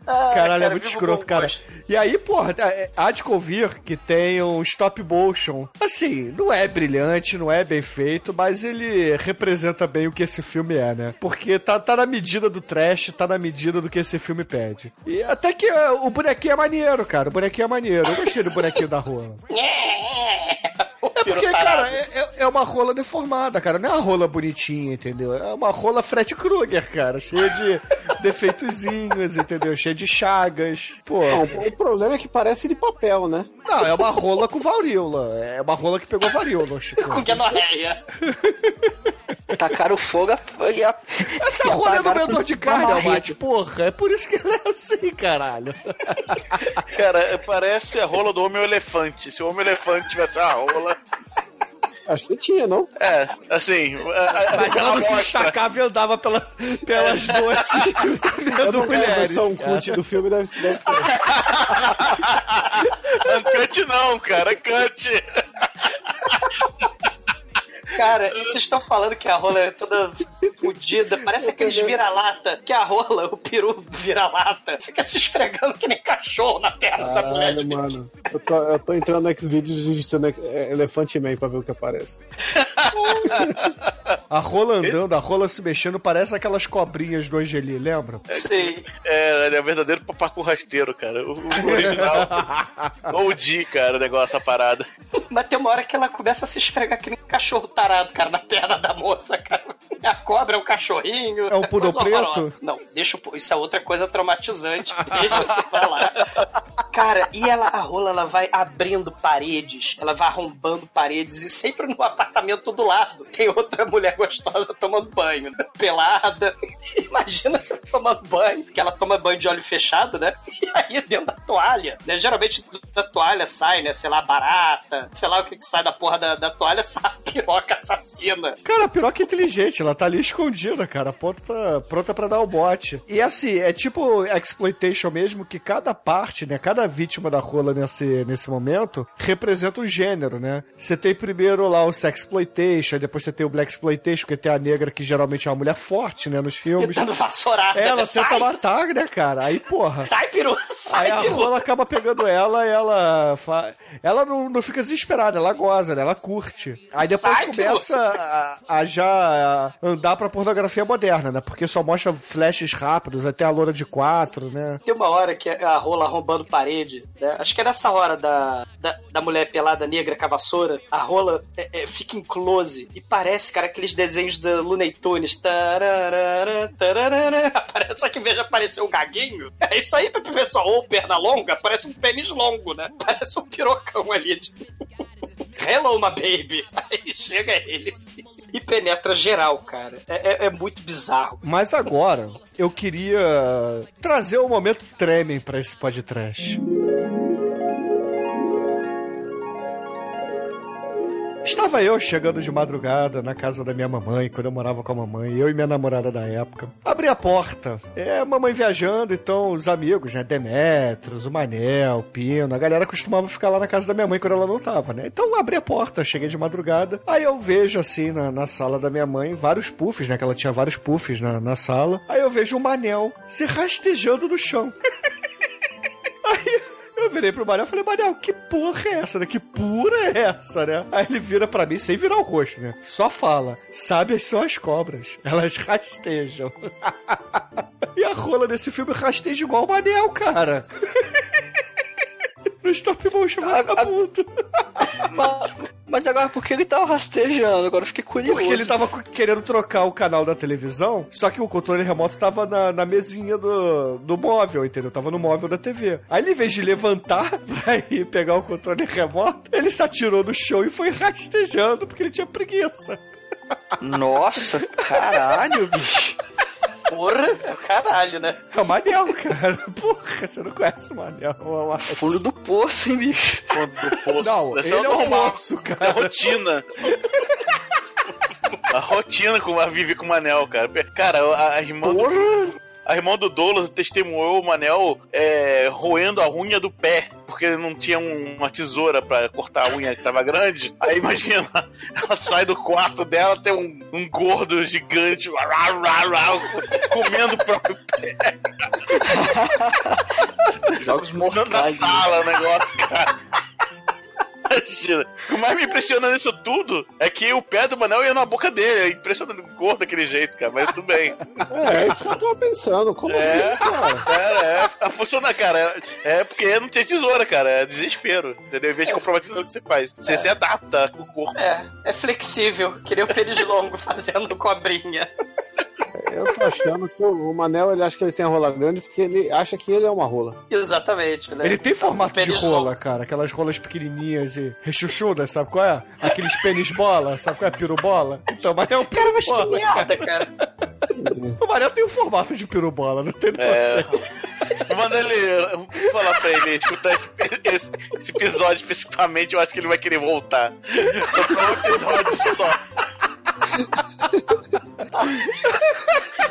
Ah, Caralho, é cara, muito viva o escroto, cara. gosto. E aí, porra, é, há de convir que tem um stop motion. Assim, não é brilhante, não é bem feito, mas ele representa bem o que esse filme é, né? Porque tá, tá na medida do trash, tá na medida do que esse filme pede. E até que é, o bonequinho é maneiro, cara. O bonequinho é maneiro. Eu gostei do bonequinho da rua. [laughs] [laughs] É porque, cara, é, é- é uma rola deformada, cara. Não é uma rola bonitinha, entendeu? É uma rola Fred Krueger, cara. Cheia de [laughs] defeitozinhos, entendeu? Cheia de chagas. Pô. Não, o problema é que parece de papel, né? Não, é uma rola com varíola. É uma rola que pegou varíola, Chico. Com gonorreia. Tacaram fogo e a... Essa e rola é menor com de carne. Almate. Porra, é por isso que ela é assim, caralho. Cara, parece a rola do Homem-Elefante. Se o Homem-Elefante tivesse a rola. Acho que tinha, não? É, assim. a- Mas ela não se amostra. destacava e andava pelas, pelas noites [laughs] Eu quero a mulheres. versão cult do filme, deve, deve ter. Uncut não, cara, cut. Cara, e vocês estão falando que a rola é toda fodida. Parece aqueles vira-lata. Que a rola, o peru vira-lata, fica se esfregando que nem cachorro na perna da mulher. Mano. Eu tô, eu tô entrando no Xvideos digitando é, Elefante Man pra ver o que aparece. [laughs] A rola andando, a rola se mexendo, parece aquelas cobrinhas do Angeli, lembra? Sei. É, ele é o verdadeiro papacu rasteiro, cara. O, o original. [laughs] Ou D, cara, o negócio, a parada. Mas tem uma hora que ela começa a se esfregar que nem um cachorro tarado, cara, na perna da moça, cara. A cobra é um cachorrinho. É um poodle coisa horrorosa. preto? Não, deixa o- isso é outra coisa traumatizante. [laughs] Deixa isso pra lá. Cara, e ela, a rola, ela vai abrindo paredes, ela vai arrombando paredes, e sempre no apartamento do lado tem outra mulher gostosa tomando banho, né? pelada. [laughs] Imagina você tomando banho, que ela toma banho de olho fechado, né? E aí dentro da toalha, né? Geralmente da toalha sai, né? Sei lá, barata, sei lá o que, que sai da porra da, da toalha, sai a piroca assassina. Cara, a piroca é inteligente, ela tá ali escondida, cara, pronta pra, pronta pra dar o bote. E assim, é tipo exploitation mesmo, que cada parte, né, cada vítima da rola nesse, nesse momento representa um gênero, né? Você tem primeiro lá o sexploitation, depois você tem o black exploitation, que tem a negra que geralmente é uma mulher forte, né, nos filmes. Tentando vassourada. Ela né? tenta sai, matar, né, cara? Aí, porra. sai, peru, sai, Aí a rola acaba pegando ela e ela. Fa... Ela não, não fica desesperada, ela goza, né? Ela curte. Aí depois Sai, começa a, a já andar pra pornografia moderna, né? Porque só mostra flashes rápidos, até a loura de quatro, né? Tem uma hora que a rola arrombando parede, né? Acho que é nessa hora da, da, da mulher pelada negra com a rola é- é, fica em close e parece, cara, aqueles desenhos da Looney Tunes. Tararara, tararara. [laughs] Só que em vez de aparecer o gaguinho, é isso aí, pessoal, ou perna longa, parece um pênis longo, né? Parece um pirocão ali. Hello, my baby. [laughs] Aí chega ele e penetra geral, cara. É, é- é muito bizarro. Mas agora, eu queria trazer o momento tremem pra esse podcast. Estava eu chegando de madrugada na casa da minha mamãe, quando eu morava com a mamãe, eu e minha namorada da época. Abri a porta, é a mamãe viajando, então os amigos, né, Demetros, o Manel, o Pino, a galera costumava ficar lá na casa da minha mãe quando ela não tava, né? Então abri a porta, cheguei de madrugada, aí eu vejo assim na, na sala da minha mãe vários puffs, né, que ela tinha vários puffs na, na sala. Aí eu vejo o Manel se rastejando no chão. [laughs] Aí eu virei pro Manel e falei, Manel, que porra é essa, né? Que pura é essa, né? Aí ele vira pra mim sem virar o rosto, né? Só fala, sábias são as cobras, elas rastejam. [laughs] e a rola desse filme rasteja igual o Manel, cara. [laughs] no stop motion vagabundo. [laughs] Mas agora, por que ele tava rastejando? Agora eu fiquei curioso. Porque ele tava querendo trocar o canal da televisão, só que o controle remoto tava na, na mesinha do, do móvel, entendeu? Tava no móvel da TV. Aí ele, em vez de levantar [laughs] pra ir pegar o controle remoto, ele se atirou no chão e foi rastejando porque ele tinha preguiça. Nossa, caralho, bicho. Porra, é caralho, né? É o Manel, cara. [laughs] Porra, você não conhece o Manel. É uma- Fundo do poço, hein, bicho. Não, Esse ele é o normal. moço, É cara. rotina. [laughs] A rotina com a Vivi com o Manel, cara. Cara, a, a irmã. Do, a irmã do Douglas testemunhou o Manel é, roendo a unha do pé. Porque ele não tinha um- uma tesoura pra cortar a unha que tava grande. Aí imagina, [laughs] ela sai do quarto dela, tem um, um gordo gigante rá, rá, rá, comendo o próprio pé. [laughs] Jogos na mortais. né? sala o negócio, cara. Imagina. O mais me impressiona nisso tudo é que o pé do Manel ia na boca dele. É impressionante, gordo daquele jeito, cara. Mas tudo bem. É, é isso que eu tava pensando. Como É, assim, cara? cara, é. Funciona, cara. É, é porque não tem tesoura, cara. É desespero. Entendeu? Em vez de comprar uma tesoura, o que você faz? Você se adapta com o corpo. É, é flexível. Queria o pênis longo [laughs] fazendo cobrinha. Eu tô achando que o Manel, ele acha que ele tem a rola grande porque ele acha que ele é uma rola. Exatamente, né? Ele tem formato de rola, cara. Aquelas rolas pequenininhas e rechuchudas, sabe qual é? Aqueles pênis bola, sabe qual é? Piru bola? Então, mas é um Cara, mas que merda, cara. O Manel tem o formato de piru bola, não tem É. [laughs] Manda ele. Vou falar pra ele escutar esse, esse- esse episódio especificamente. Eu acho que ele vai querer voltar. Só pra um episódio só.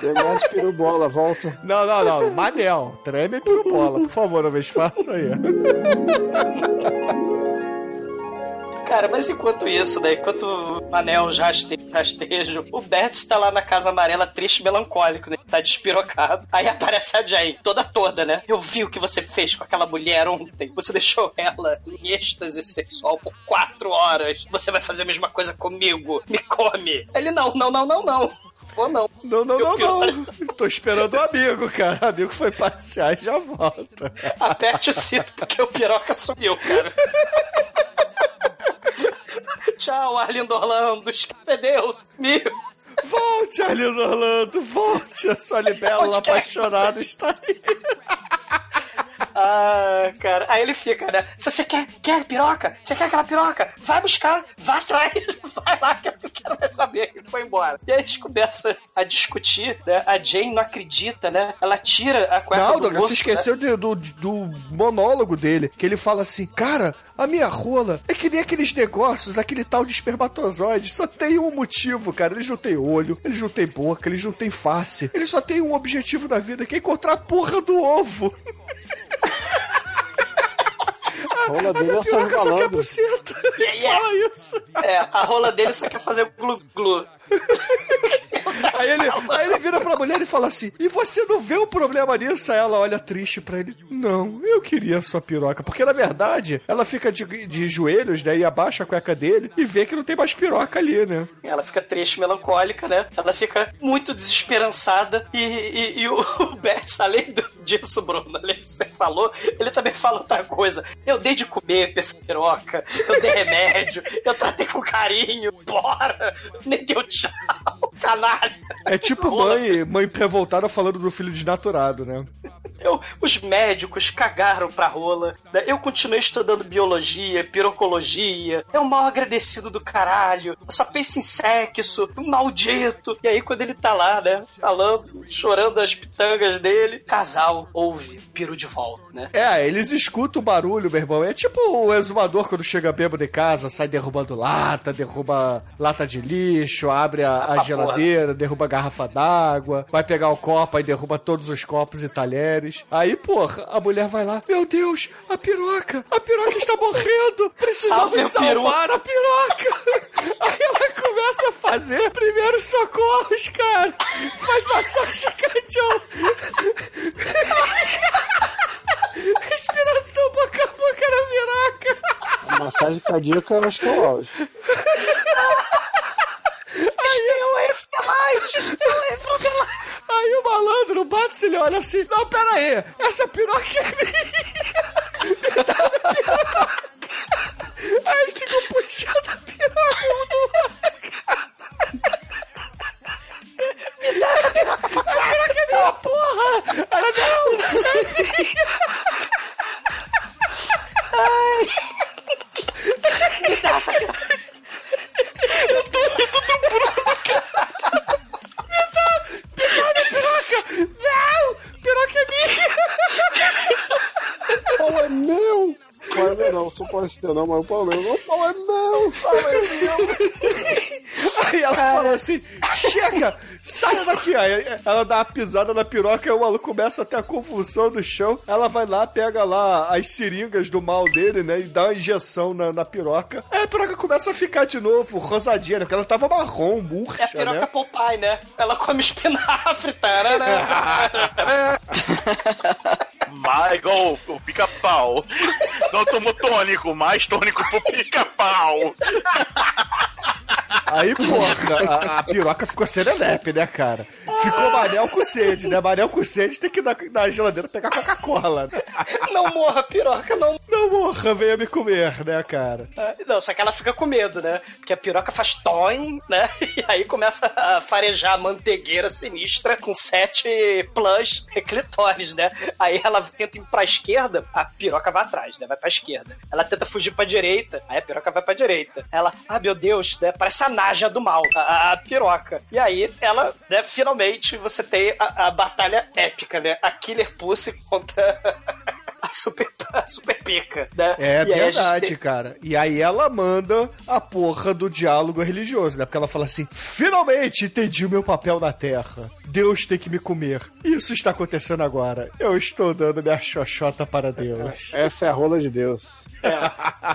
Demais pirubola, volta. Não, não, não. Manel, treme e piru bola. Por favor, uma vez faça aí. Cara, mas enquanto isso, né? Enquanto o Anel já raste- rastejo, o Bert tá lá na casa amarela, triste e melancólico, né? Tá despirocado. Aí aparece a Jane, toda toda, né? Eu vi o que você fez com aquela mulher ontem. Você deixou ela em êxtase sexual por quatro horas. Você vai fazer a mesma coisa comigo. Me come. Ele, não, não, não, não, não. Ou não. Não, não, não, não. [laughs] Tô esperando o amigo, cara. O amigo foi passear e já volta. Aperte o cinto porque o piroca sumiu, cara. [laughs] Tchau, Arlindo Orlando. Escape Deus. Me... Volte, Arlindo Orlando, volte. A sua quer que apaixonada está aí. Ah, cara. Aí ele fica, né? Se você quer, quer piroca? Você quer aquela piroca? Vai buscar, vai atrás, [laughs] vai lá que eu quero mais saber. Ele foi embora. E aí eles começam a discutir, né? A Jane não acredita, né? Ela tira a cueca Não, do Douglas, você né? esqueceu de- do, do monólogo dele, que ele fala assim, cara, a minha rola é que nem aqueles negócios, aquele tal de espermatozoide, só tem um motivo, cara. Eles não têm olho, eles não têm boca, eles não têm face. Eles só têm um objetivo na vida, que é encontrar a porra do ovo. [laughs] A rola dele é o Sérgio Piroca só quer buceta. Yeah, yeah. Fala isso. É, a rola dele só quer fazer glu-glu. [laughs] Aí ele, aí ele vira pra mulher e fala assim: E você não vê o problema nisso? Aí ela olha triste pra ele: Não, eu queria a sua piroca. Porque na verdade, ela fica de, de joelhos, né? E abaixa a cueca dele e vê que não tem mais piroca ali, né? Ela fica triste, melancólica, né? Ela fica muito desesperançada. E, e, e o, [laughs] Bess, além disso, Bruno, além do que você falou, ele também fala outra coisa. Eu dei de comer pra essa piroca, eu dei remédio, eu tratei com carinho, bora! Nem deu tchau, canalha! É tipo mãe, mãe revoltada falando do filho desnaturado, né? Eu- os médicos cagaram pra rola. né? Eu continuei estudando biologia, pirocologia. É um mal agradecido do caralho. Eu só penso em sexo, um maldito. E aí, quando ele tá lá, né, falando, chorando as pitangas dele, casal ouve piro de volta, né? É, eles escutam o barulho, meu irmão. É tipo o exumador quando chega bêbado em casa, sai derrubando lata, derruba lata de lixo, abre a, a Ah, geladeira, derruba a garrafa d'água, vai pegar o copo e derruba todos os copos e talheres. Aí, porra, a mulher vai lá, meu Deus, a piroca, a piroca está morrendo, precisamos Salve o peru." salvar a piroca. [laughs] Aí ela começa a fazer primeiros socorros, cara. Faz massagem [laughs] cardíaca. [laughs] Respiração boca a boca na piroca. A massagem cardíaca eu acho que é o auge. Stay away from the light! Stay away from the light! Aí o malandro bate se ele olha assim: Não, pera aí, essa piroca é minha. aí ele ficou puxando a piroca Me dá essa piroca pra cá. A piroca é minha porra. Ela não, é minha. Sou palestino não, mas o pau é meu. O pau é meu! Pau é meu! Aí ela fala assim: chega! Saia daqui! Aí ela dá uma pisada na piroca e o maluco começa a ter a convulsão no chão. Ela vai lá, pega lá as seringas do mal dele, né? E dá uma injeção na, na piroca. Aí a piroca começa a ficar de novo rosadinha, né? Porque ela tava marrom, murcha, É a piroca né? Popeye, né? Ela come espinafre, tarará. [laughs] [laughs] Michael, o pica-pau. Não tomou tônico, mais tônico pro pica-pau. [laughs] Aí, porra, a, a piroca ficou serelepe, né, cara? Ficou Manel com sede, né? Manel com sede tem que ir na, na geladeira pegar Coca-Cola. né? Não morra, piroca, não. Não morra, venha me comer, né, cara? Não, só que ela fica com medo, né? Porque a piroca faz toim, né? [laughs] E aí começa a farejar a mantegueira sinistra com sete plus clitóris, né? Aí ela tenta ir pra esquerda, a piroca vai atrás, né? Vai pra esquerda. Ela tenta fugir pra direita, aí a piroca vai pra direita. Ela, ah, meu Deus, né? Parece a Naja do mal, a, a- piroca. E aí ela, né, finalmente você tem a, a batalha épica, né? A Killer Pussy contra [laughs] a Super, a super Pica, né? É E verdade, tem- cara. E aí ela manda a porra do diálogo religioso, né? Porque ela fala assim: finalmente entendi o meu papel na Terra. Deus tem que me comer. Isso está acontecendo agora. Eu estou dando minha xoxota para Deus. Essa é a rola de Deus.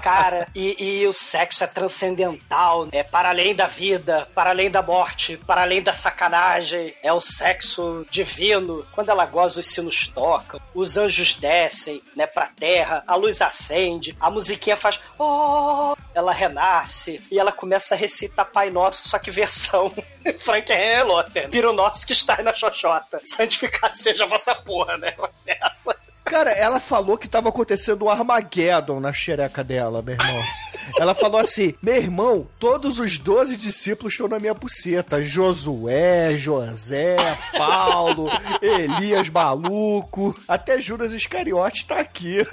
Cara, e, e o sexo é transcendental, é para além da vida, para além da morte, para além da sacanagem. É o sexo divino. Quando ela goza, os sinos tocam, os anjos descem, né, pra terra, a luz acende, a musiquinha faz. Oh! Ela renasce e ela começa a recitar Pai Nosso, só que versão [laughs] Frank Heloter. Vira o nosso que está na Xoxota. Santificado seja a vossa porra, né? Essa. Cara, ela falou que tava acontecendo um Armageddon na xereca dela, meu irmão. Ela falou assim: meu irmão, todos os 12 discípulos estão na minha buceta. Josué, José, Paulo, Elias maluco, até Judas Iscariote tá aqui.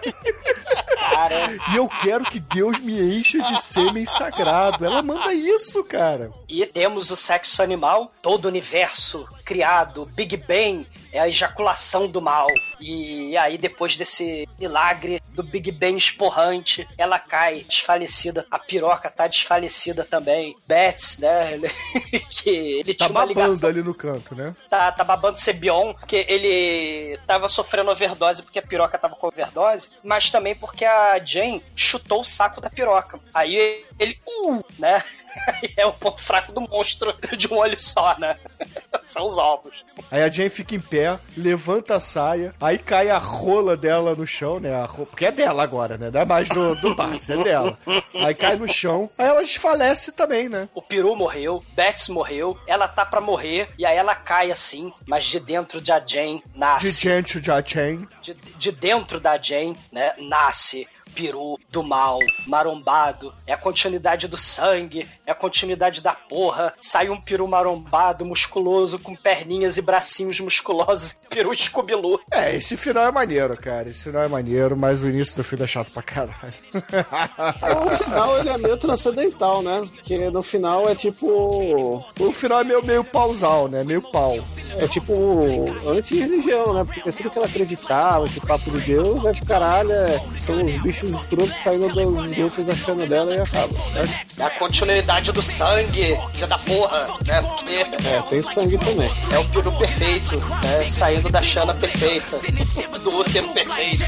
Cara. E eu quero que Deus me encha de sêmen sagrado. Ela manda isso, cara. E temos o sexo animal, todo o universo criado, Big Bang, é a ejaculação do mal. E aí, depois desse milagre do Big Bang esporrante, ela cai desfalecida. A piroca tá desfalecida também. Bets, né? [laughs] que ele Tá tinha uma babando ligação. ali no canto, né? Tá, tá babando Sebion, porque ele tava sofrendo overdose porque a piroca tava com overdose, mas também porque a Jane chutou o saco da piroca. Aí ele, uh, né? [laughs] É o ponto fraco do monstro de um olho só, né? [laughs] São os ovos. Aí a Jane fica em pé, levanta a saia, aí cai a rola dela no chão, né? A ro... Porque é dela agora, né? Não é mais do, do Bats, é dela. Aí cai no chão, aí ela desfalece também, né? O peru morreu, Bets morreu, ela tá pra morrer, e aí ela cai assim, mas de dentro de a Jane nasce. De Jane to Jane. de, de dentro da Jane, né, nasce peru do mal, marombado, é a continuidade do sangue, é a continuidade da porra, sai um peru marombado, musculoso, com perninhas e bracinhos musculosos, [laughs] peru escobilu. É, esse final é maneiro, cara. Esse final é maneiro, mas o início do filme é chato pra caralho. O final ele é meio transcendental, né? Que no final é tipo. O final é meio, meio pausal, né? Meio pau. É tipo anti-religião, né? Porque tudo que ela acreditava, esse papo de Deus, vai pro caralho, é, são os bichos escrotos saindo dos esgotos da chama dela e acaba. Né? É a continuidade do sangue, filha da porra, né, porque É, tem sangue também. é o peru perfeito, né, saindo da chana perfeita, do útero perfeito.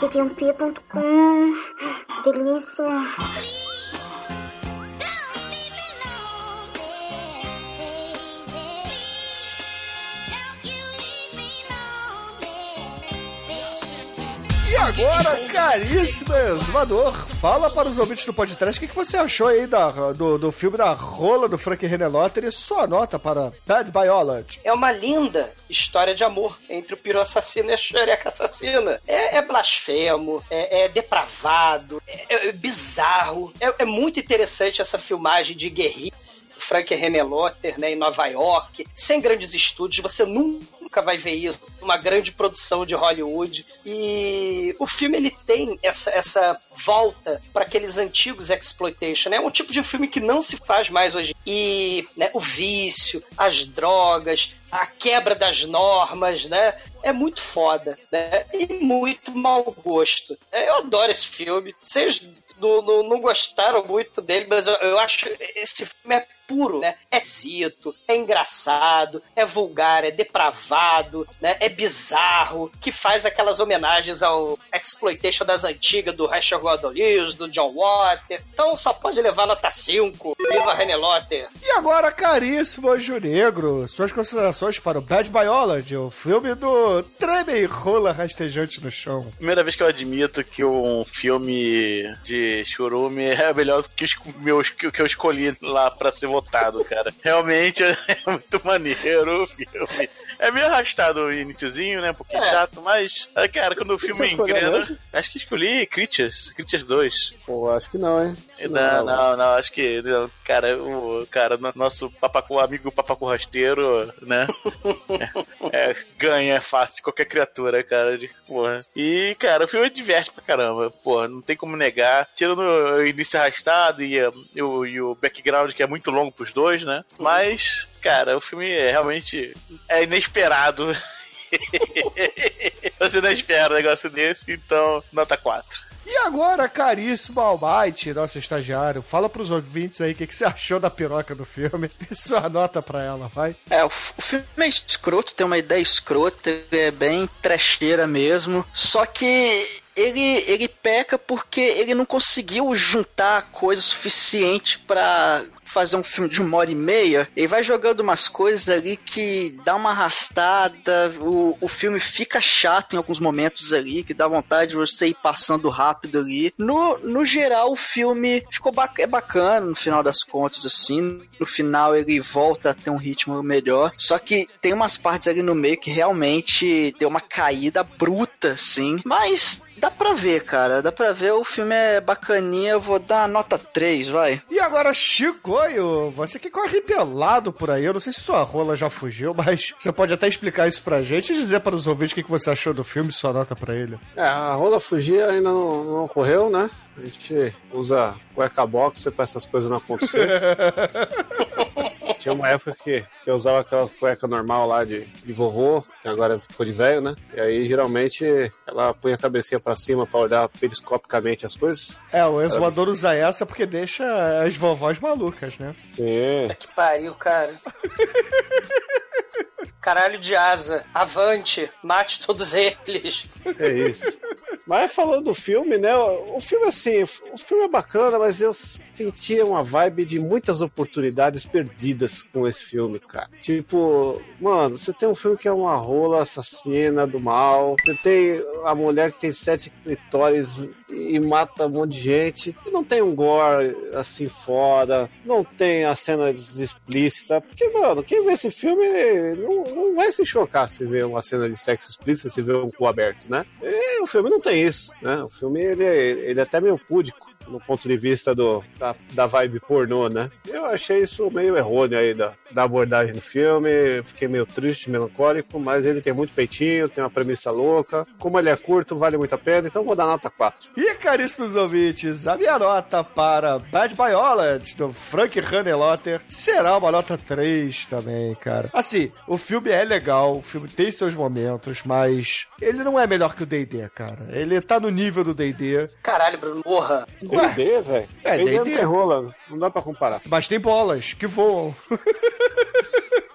td1p.com Delícia. E agora, caríssimo exumador, fala para os ouvintes do podcast o que, que você achou aí da, do, do filme da rola do Frank Renelotter e sua nota para Bad Biology. É uma linda história de amor entre o piru assassino e a xereca assassina. É, é blasfemo, é, é depravado, é, é bizarro. É, é muito interessante essa filmagem de guerrilha. Frank Renelotter, né, em Nova York, sem grandes estúdios, você nunca vai ver isso, uma grande produção de Hollywood. E o filme ele tem essa, essa volta para aqueles antigos exploitation, né? É um tipo de filme que não se faz mais hoje. E né, o vício, as drogas, a quebra das normas, né? É muito foda, né? E muito mau gosto. Eu adoro esse filme. Vocês não, não, não gostaram muito dele, mas eu, eu acho esse filme é puro, né? É zito, é engraçado, é vulgar, é depravado, né? É bizarro, que faz aquelas homenagens ao exploitation das antigas do Rachel Gordon Lewis, do John Water. Então só pode levar nota 5. Viva René Lotter. E agora, caríssimo Anjo Negro, suas considerações para o Bad Biology, o filme do treme e rola rastejante no chão. Primeira vez que eu admito que um filme de churume é melhor que os meus que que eu escolhi lá pra ser votado, cara. Realmente é [laughs] muito maneiro o filme. É meio arrastado o iniciozinho, né? Um pouquinho É. chato, mas, é, cara, quando o filme engrena. Acho que escolhi Critias, Critias 2. Pô, acho que não, hein? Não, não, não, acho que. não, cara, o cara, no- nosso papacu, amigo papacu rasteiro, né? [laughs] é, é, ganha fácil qualquer criatura, cara. De, porra. E, cara, o filme diverte pra caramba. Porra, não tem como negar. Tirando o início arrastado e, e o, e o background, que é muito longo pros dois, né? Mas, cara, o filme é realmente é inesperado. [laughs] Você não espera um negócio desse, então, nota 4. E agora, caríssimo Almighty, nosso estagiário, fala pros ouvintes aí o que, que você achou da piroca do filme [laughs] e sua nota pra ela, vai. É, o, o filme é escroto, tem uma ideia escrota, é bem trecheira mesmo. Só que ele, ele peca porque ele não conseguiu juntar coisa suficiente pra fazer um filme de uma hora e meia. Ele vai jogando umas coisas ali que dá uma arrastada, o, o filme fica chato em alguns momentos ali, que dá vontade de você ir passando rápido ali. No, no geral, o filme ficou bac é bacana no final das contas, assim. No final ele volta a ter um ritmo melhor. Só que tem umas partes ali no meio que realmente deu uma caída bruta, assim. Mas dá pra ver, cara. Dá pra ver, o filme é bacaninha. Eu vou dar nota 3, vai. E agora, Chicoio, você que corre pelado por aí, eu não sei se sua rola já fugiu, mas você pode até explicar isso pra gente e dizer para os ouvintes o que que você achou do filme e sua nota pra ele. É, a rola fugir ainda não, não ocorreu, né? A gente usa cueca box pra essas coisas não acontecer. [laughs] Tinha uma época que, que eu usava aquelas cueca normal lá de, de vovô, que agora ficou de velho, né? E aí, geralmente, ela punha a cabecinha pra cima pra olhar periscopicamente as coisas. É, o exumador usa essa porque deixa as vovós malucas, né? Sim. Que pariu, cara. Caralho de asa. Avante. Mate todos eles. É isso. Mas falando do filme, né? O filme, assim, o filme é bacana, mas eu sentia uma vibe de muitas oportunidades perdidas com esse filme, cara. Tipo, mano, você tem um filme que é uma rola assassina do mal, você tem a mulher que tem sete clitóris e mata um monte de gente, não tem um gore assim fora, não tem as cenas explícitas, porque, mano, quem vê esse filme não, não vai se chocar se vê uma cena de sexo explícita, se vê um cu aberto, né? E o filme não tem isso, né? O filme, ele, ele é até meio púdico no ponto de vista do, da, da vibe pornô, né? Eu achei isso meio errôneo aí da, da abordagem do filme, fiquei meio triste, melancólico, mas ele tem muito peitinho, tem uma premissa louca. Como ele é curto, vale muito a pena, então vou dar nota 4. E, caríssimos ouvintes, a minha nota para Bad Biology, do Frank Hanelotter, será uma nota 3 também, cara. Assim, o filme é legal, o filme tem seus momentos, mas ele não é melhor que o D&D, cara. Ele tá no nível do D&D, Caralho, Bruno. Porra. D&D, velho. É, D&D não D&D. tem rola, não dá pra comparar. mas tem bolas que voam. [laughs]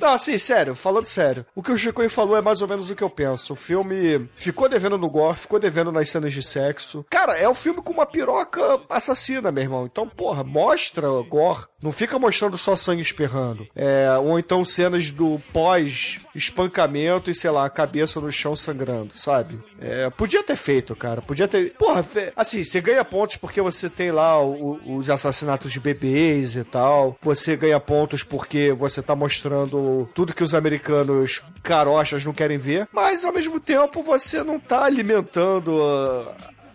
Não, assim, sério, falando sério. O que o Chico falou é mais ou menos o que eu penso. O filme ficou devendo no gore, ficou devendo nas cenas de sexo. Cara, é um filme com uma piroca assassina, meu irmão. Então, porra, mostra gore. Não fica mostrando só sangue esperrando. É, ou então cenas do pós-espancamento e, sei lá, a cabeça no chão sangrando, sabe? É, podia ter feito, cara. Podia ter. Porra, assim, você ganha pontos porque você tem lá o- os assassinatos de bebês e tal. Você ganha pontos porque você tá mostrando tudo que os americanos carochas não querem ver. Mas ao mesmo tempo você não tá alimentando.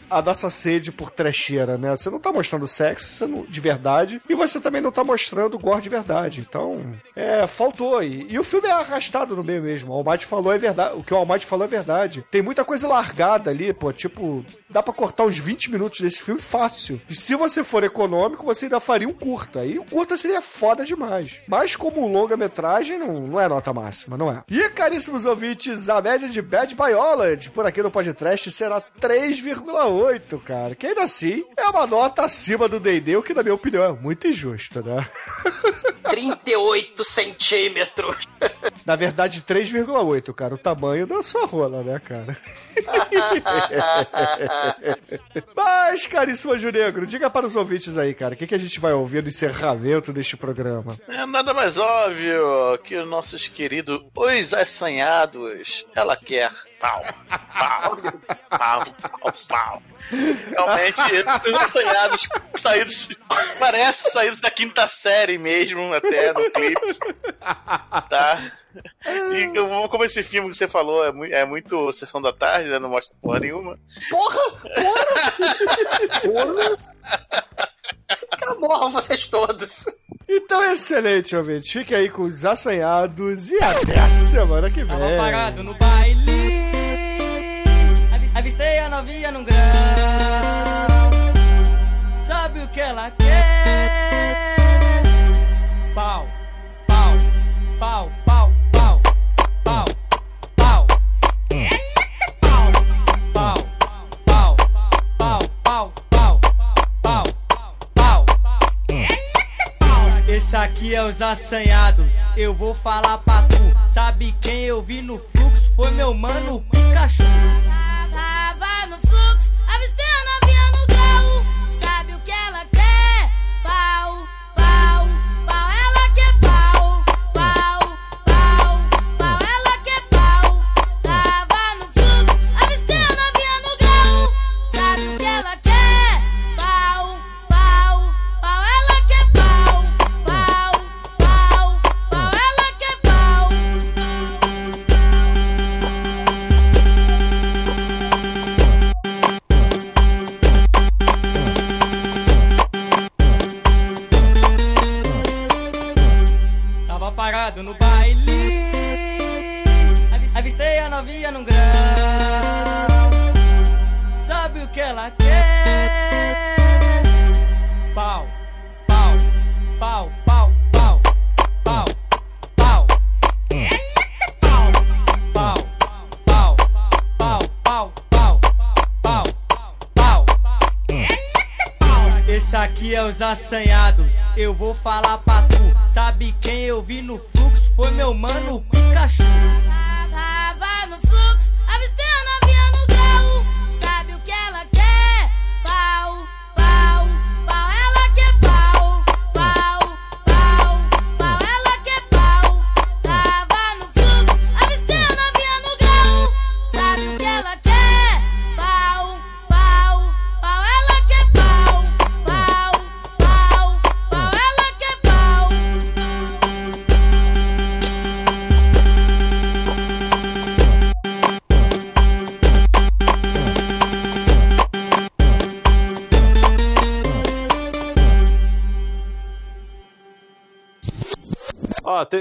A nossa sede por trecheira, né? Você não tá mostrando sexo você não- de verdade e você também não tá mostrando gore de verdade. Então, é, faltou. E, e o filme é arrastado no meio mesmo. O Almighty falou é verdade. O que o Almighty falou é verdade. Tem muita coisa largada ali, pô. Tipo, dá pra cortar uns 20 minutos desse filme fácil. E se você for econômico, você ainda faria um curta. E o curta seria foda demais. Mas como longa-metragem, não, não é nota máxima, não é? E, caríssimos ouvintes, a média de Bad Biology por aqui no podcast será 3,8, cara. Que ainda assim é uma nota acima do D&D, o que na minha opinião é muito injusto, né? 38 centímetros. Na verdade, 3,8, cara. O tamanho da sua rola, né, cara? [laughs] Mas, caríssimo Anjo Negro, diga para os ouvintes aí, cara, o que, que a gente vai ouvir no encerramento deste programa? É nada mais óbvio que os nossos queridos Os Assanhados, ela quer pau, pau, pau, pau, pau. Realmente, os assanhados saídos, parece saídos da quinta série mesmo, até no clipe. Tá? E como- esse filme que você falou é muito, é muito sessão da tarde, né? Não mostra porra nenhuma. Porra! Porra! Que morram vocês todos. Então, excelente, ouvinte. Fique aí com os assanhados e até a semana que vem. Tava parado no baile. avi- Avistei a novinha num grau. Sabe o que ela quer? Pau, pau, pau, pau, aqui é os assanhados, eu vou falar pra tu. Sabe quem eu vi no fluxo? Foi meu mano Pikachu. Aqui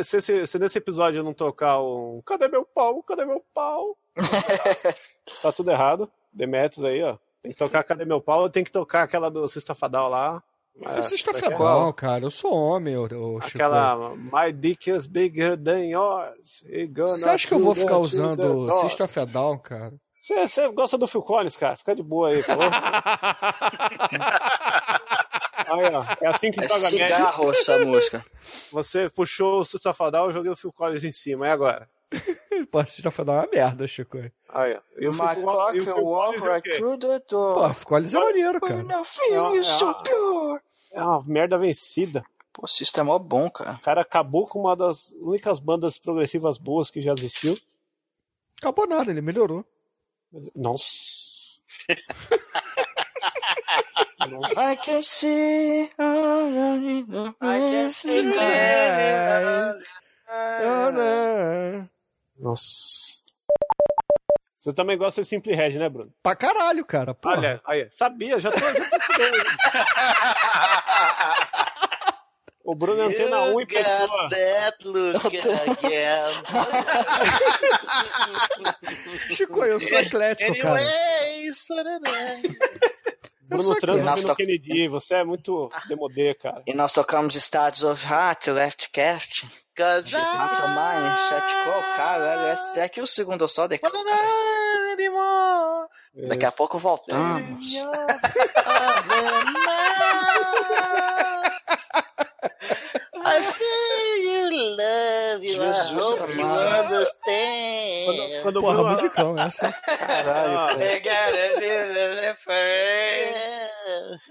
Se, se- se nesse episódio eu não tocar um. Cadê meu pau? Cadê meu pau? [laughs] tá tudo errado. Demetrius aí, ó. Tem que tocar Cadê meu pau? Tem que tocar aquela do Sexta Fadal lá. É, Sexta é é? Fadal, cara. Eu sou homem, ô, ô, Chico. Aquela My dick is bigger than yours. Você acha que eu vou ficar usando door. Sexta Fedal, cara? Você, você gosta do Phil Collins, cara? Fica de boa aí, por favor. [laughs] Aí, ó, é assim que É toca cigarro essa música. Você puxou o Sustafadal, eu joguei o Phil Collins em cima, e agora? [laughs] Pô, foi dar uma merda, Chico. Aí, ó. E o e will walk é right through the door. Pô, Phil Collins é maneiro, cara. I feel you so pure. É uma merda vencida. Pô, o System é mó bom, cara. O cara acabou com uma das únicas bandas progressivas boas que já existiu. Acabou nada, ele melhorou. Nossa. [laughs] I can see. I can see Nossa. Você também gosta de Simple Red, né, Bruno? Pra caralho, cara. Porra. Olha, aí, sabia, já tô, já tô [laughs] O Bruno é antena 1 em pessoa. that look again. [laughs] Chico, eu sou eclético, cara. Anyway, sarará. Bruno transa Nossa, vendo tá- Kennedy, você é muito demodê, cara. E nós tocamos Estados of Heart, Left Cast. Cause Not on mine, Chat Call, cara. Esse aqui é o segundo só de... Daqui a pouco voltamos. [laughs] I feel love you. I Jesus hope you understand. Quando o Porra, Bruno... musicão, essa. [laughs] Caralho.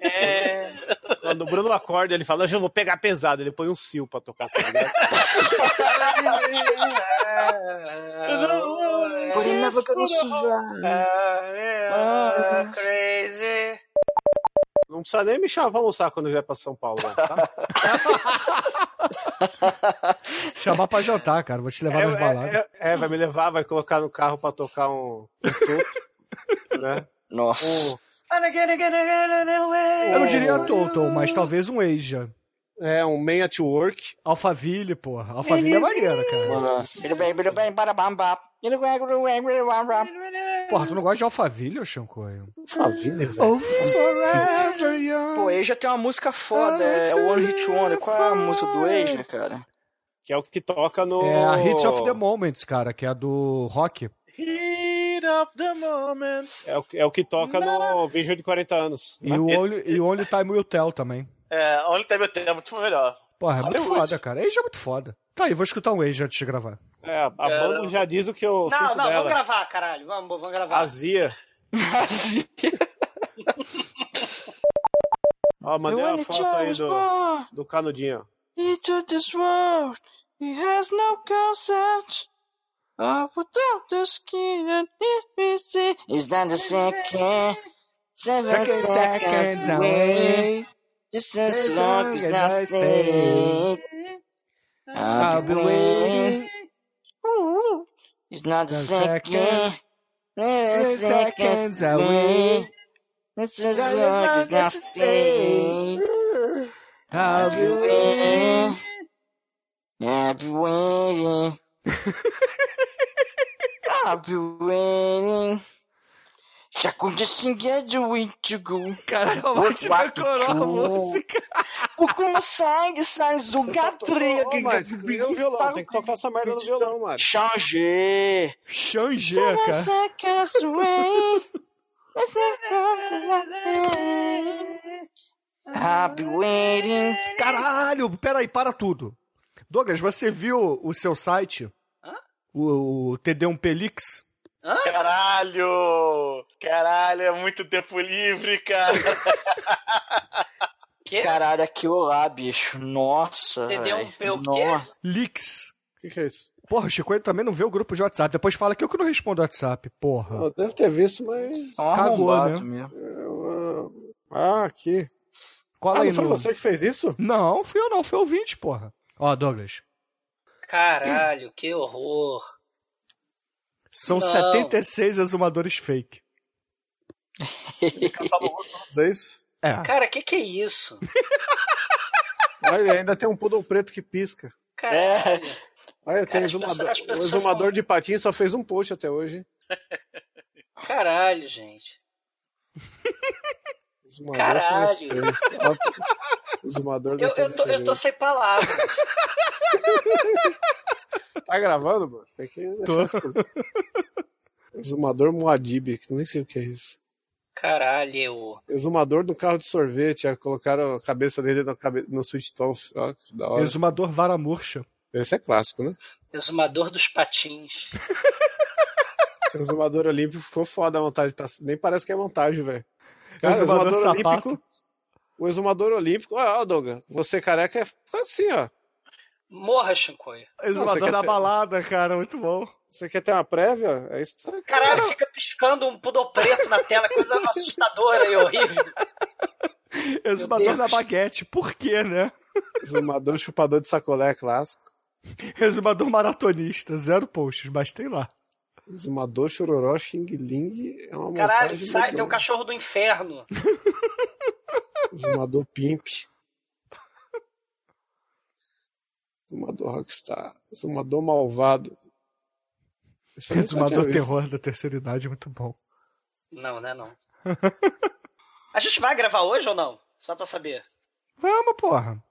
É. Quando o Bruno acorda, ele fala, eu vou pegar pesado. Ele põe um sil pra tocar. Tá ligado? But he never gonna survive. Ah, crazy. Não precisa nem me chamar pra almoçar quando vier pra São Paulo, tá? [laughs] [laughs] Chamar pra jantar, cara. Vou te levar É, nas baladas. é, é, é, vai me levar, vai colocar no carro pra tocar um, um tuto, [laughs] né? Nossa. Um, Eu não diria Total, mas talvez um Asia. é, um Man at Work. Alphaville, porra. Alphaville é maneira, cara. Nossa. Ele Porra, tu não gosta de Alphaville, ô Xancoio? Faville, velho. Oh, forever young. Pô, Asia tem uma música foda, é One Hit Wonder. Qual é a música do Asia, cara? Que é o que toca no... É a Hits of the Moments, cara, que é a do rock. Heat of the moment. É o, é o que toca no Vídeo de 40 anos. E o Only, e o Only Time Will Tell também. É, Only Time Will Tell é muito melhor. Porra, é muito Hollywood. foda, cara. Asia é muito foda. Tá aí, vou escutar um Asia antes de gravar. É, a banda já diz o que eu Não, sinto não, dela. vamos gravar, caralho. Vamos, vamos gravar. Azia. Ó, mandei uma foto aí do, do canudinho. took this world, he has no consent. Oh, without the skin and he see Is that the second? Seven seconds away. Just as long as I stay. I'll be waiting. It's not the The second. Seven seconds away. Just as long as I stay. I'll be waiting. I'll be waiting. [laughs] I'll be waiting. Já aconteceu get way to go. Caramba, te decorou a música. Porque uma sangue sai do gatria. Ô, mas, e o violão? Tem que tocar essa merda no violão, mano. Changer. Xangê, Seven cara. be waiting. Caralho, peraí, para tudo. Douglas, você viu o seu site? O, o TD1 Pelix? Caralho! Caralho, é muito tempo livre, cara. Que? Caralho, aquilo lá, bicho. Nossa. Entendeu? O quê? Nossa. Leaks. O que, que é isso? Porra, o Chico também não vê o grupo de WhatsApp. Depois fala que eu que não respondo WhatsApp. Porra. Eu devo ter visto, mas. É um Cagou, né? mesmo. Ah, aqui. Cola Ah, aí não foi no... você que fez isso? Não, fui eu não, foi ouvinte, porra. Ó, Douglas. Caralho, que horror. São Não. 76 exumadores fake. É isso? É. Cara, que que é isso? [laughs] Olha, ainda tem um poodle preto que pisca. Caralho. Olha, tem Cara, exumador. pessoas- as o exumador são- de patinho só fez um post até hoje. Caralho, gente. [laughs] Exumador Caralho. Exumador Eu, eu, tô, eu tô sem palavras. [laughs] Tá gravando, mano? Tem que Tô. Exumador Moadib, que nem sei o que é isso. Caralho. Exumador do carro de sorvete. aí Colocaram a cabeça dele no, cabe... no Tooth. Ó, que da hora. Exumador vara murcha. Esse é clássico, né? Exumador dos patins. [laughs] Exumador olímpico ficou foda a montagem. Tá... Nem parece que é montagem, velho. Exumador exumador sapato. olímpico. O exumador olímpico. Ó, ó, Douglas. Você careca é assim, ó. Morra, Shinkoi. Exumador da ter- balada, cara, muito bom. Você quer ter uma prévia? É isso. Caralho, fica piscando um pudor preto na tela, coisa [laughs] assustadora e horrível. Exumador da baguete, por quê, né? Exumador chupador de sacolé é clássico. Exumador maratonista, zero posts, mas tem lá. Exumador chororó xing ling é uma Caralho, sai, tem um cachorro do inferno. [laughs] [laughs] Exumador pimp. Exumador rockstar. Exumador malvado. [laughs] Visto. terror da terceira idade, muito bom. Não, né, não. [laughs] A gente vai gravar hoje ou não? Só pra saber. Vamos, porra.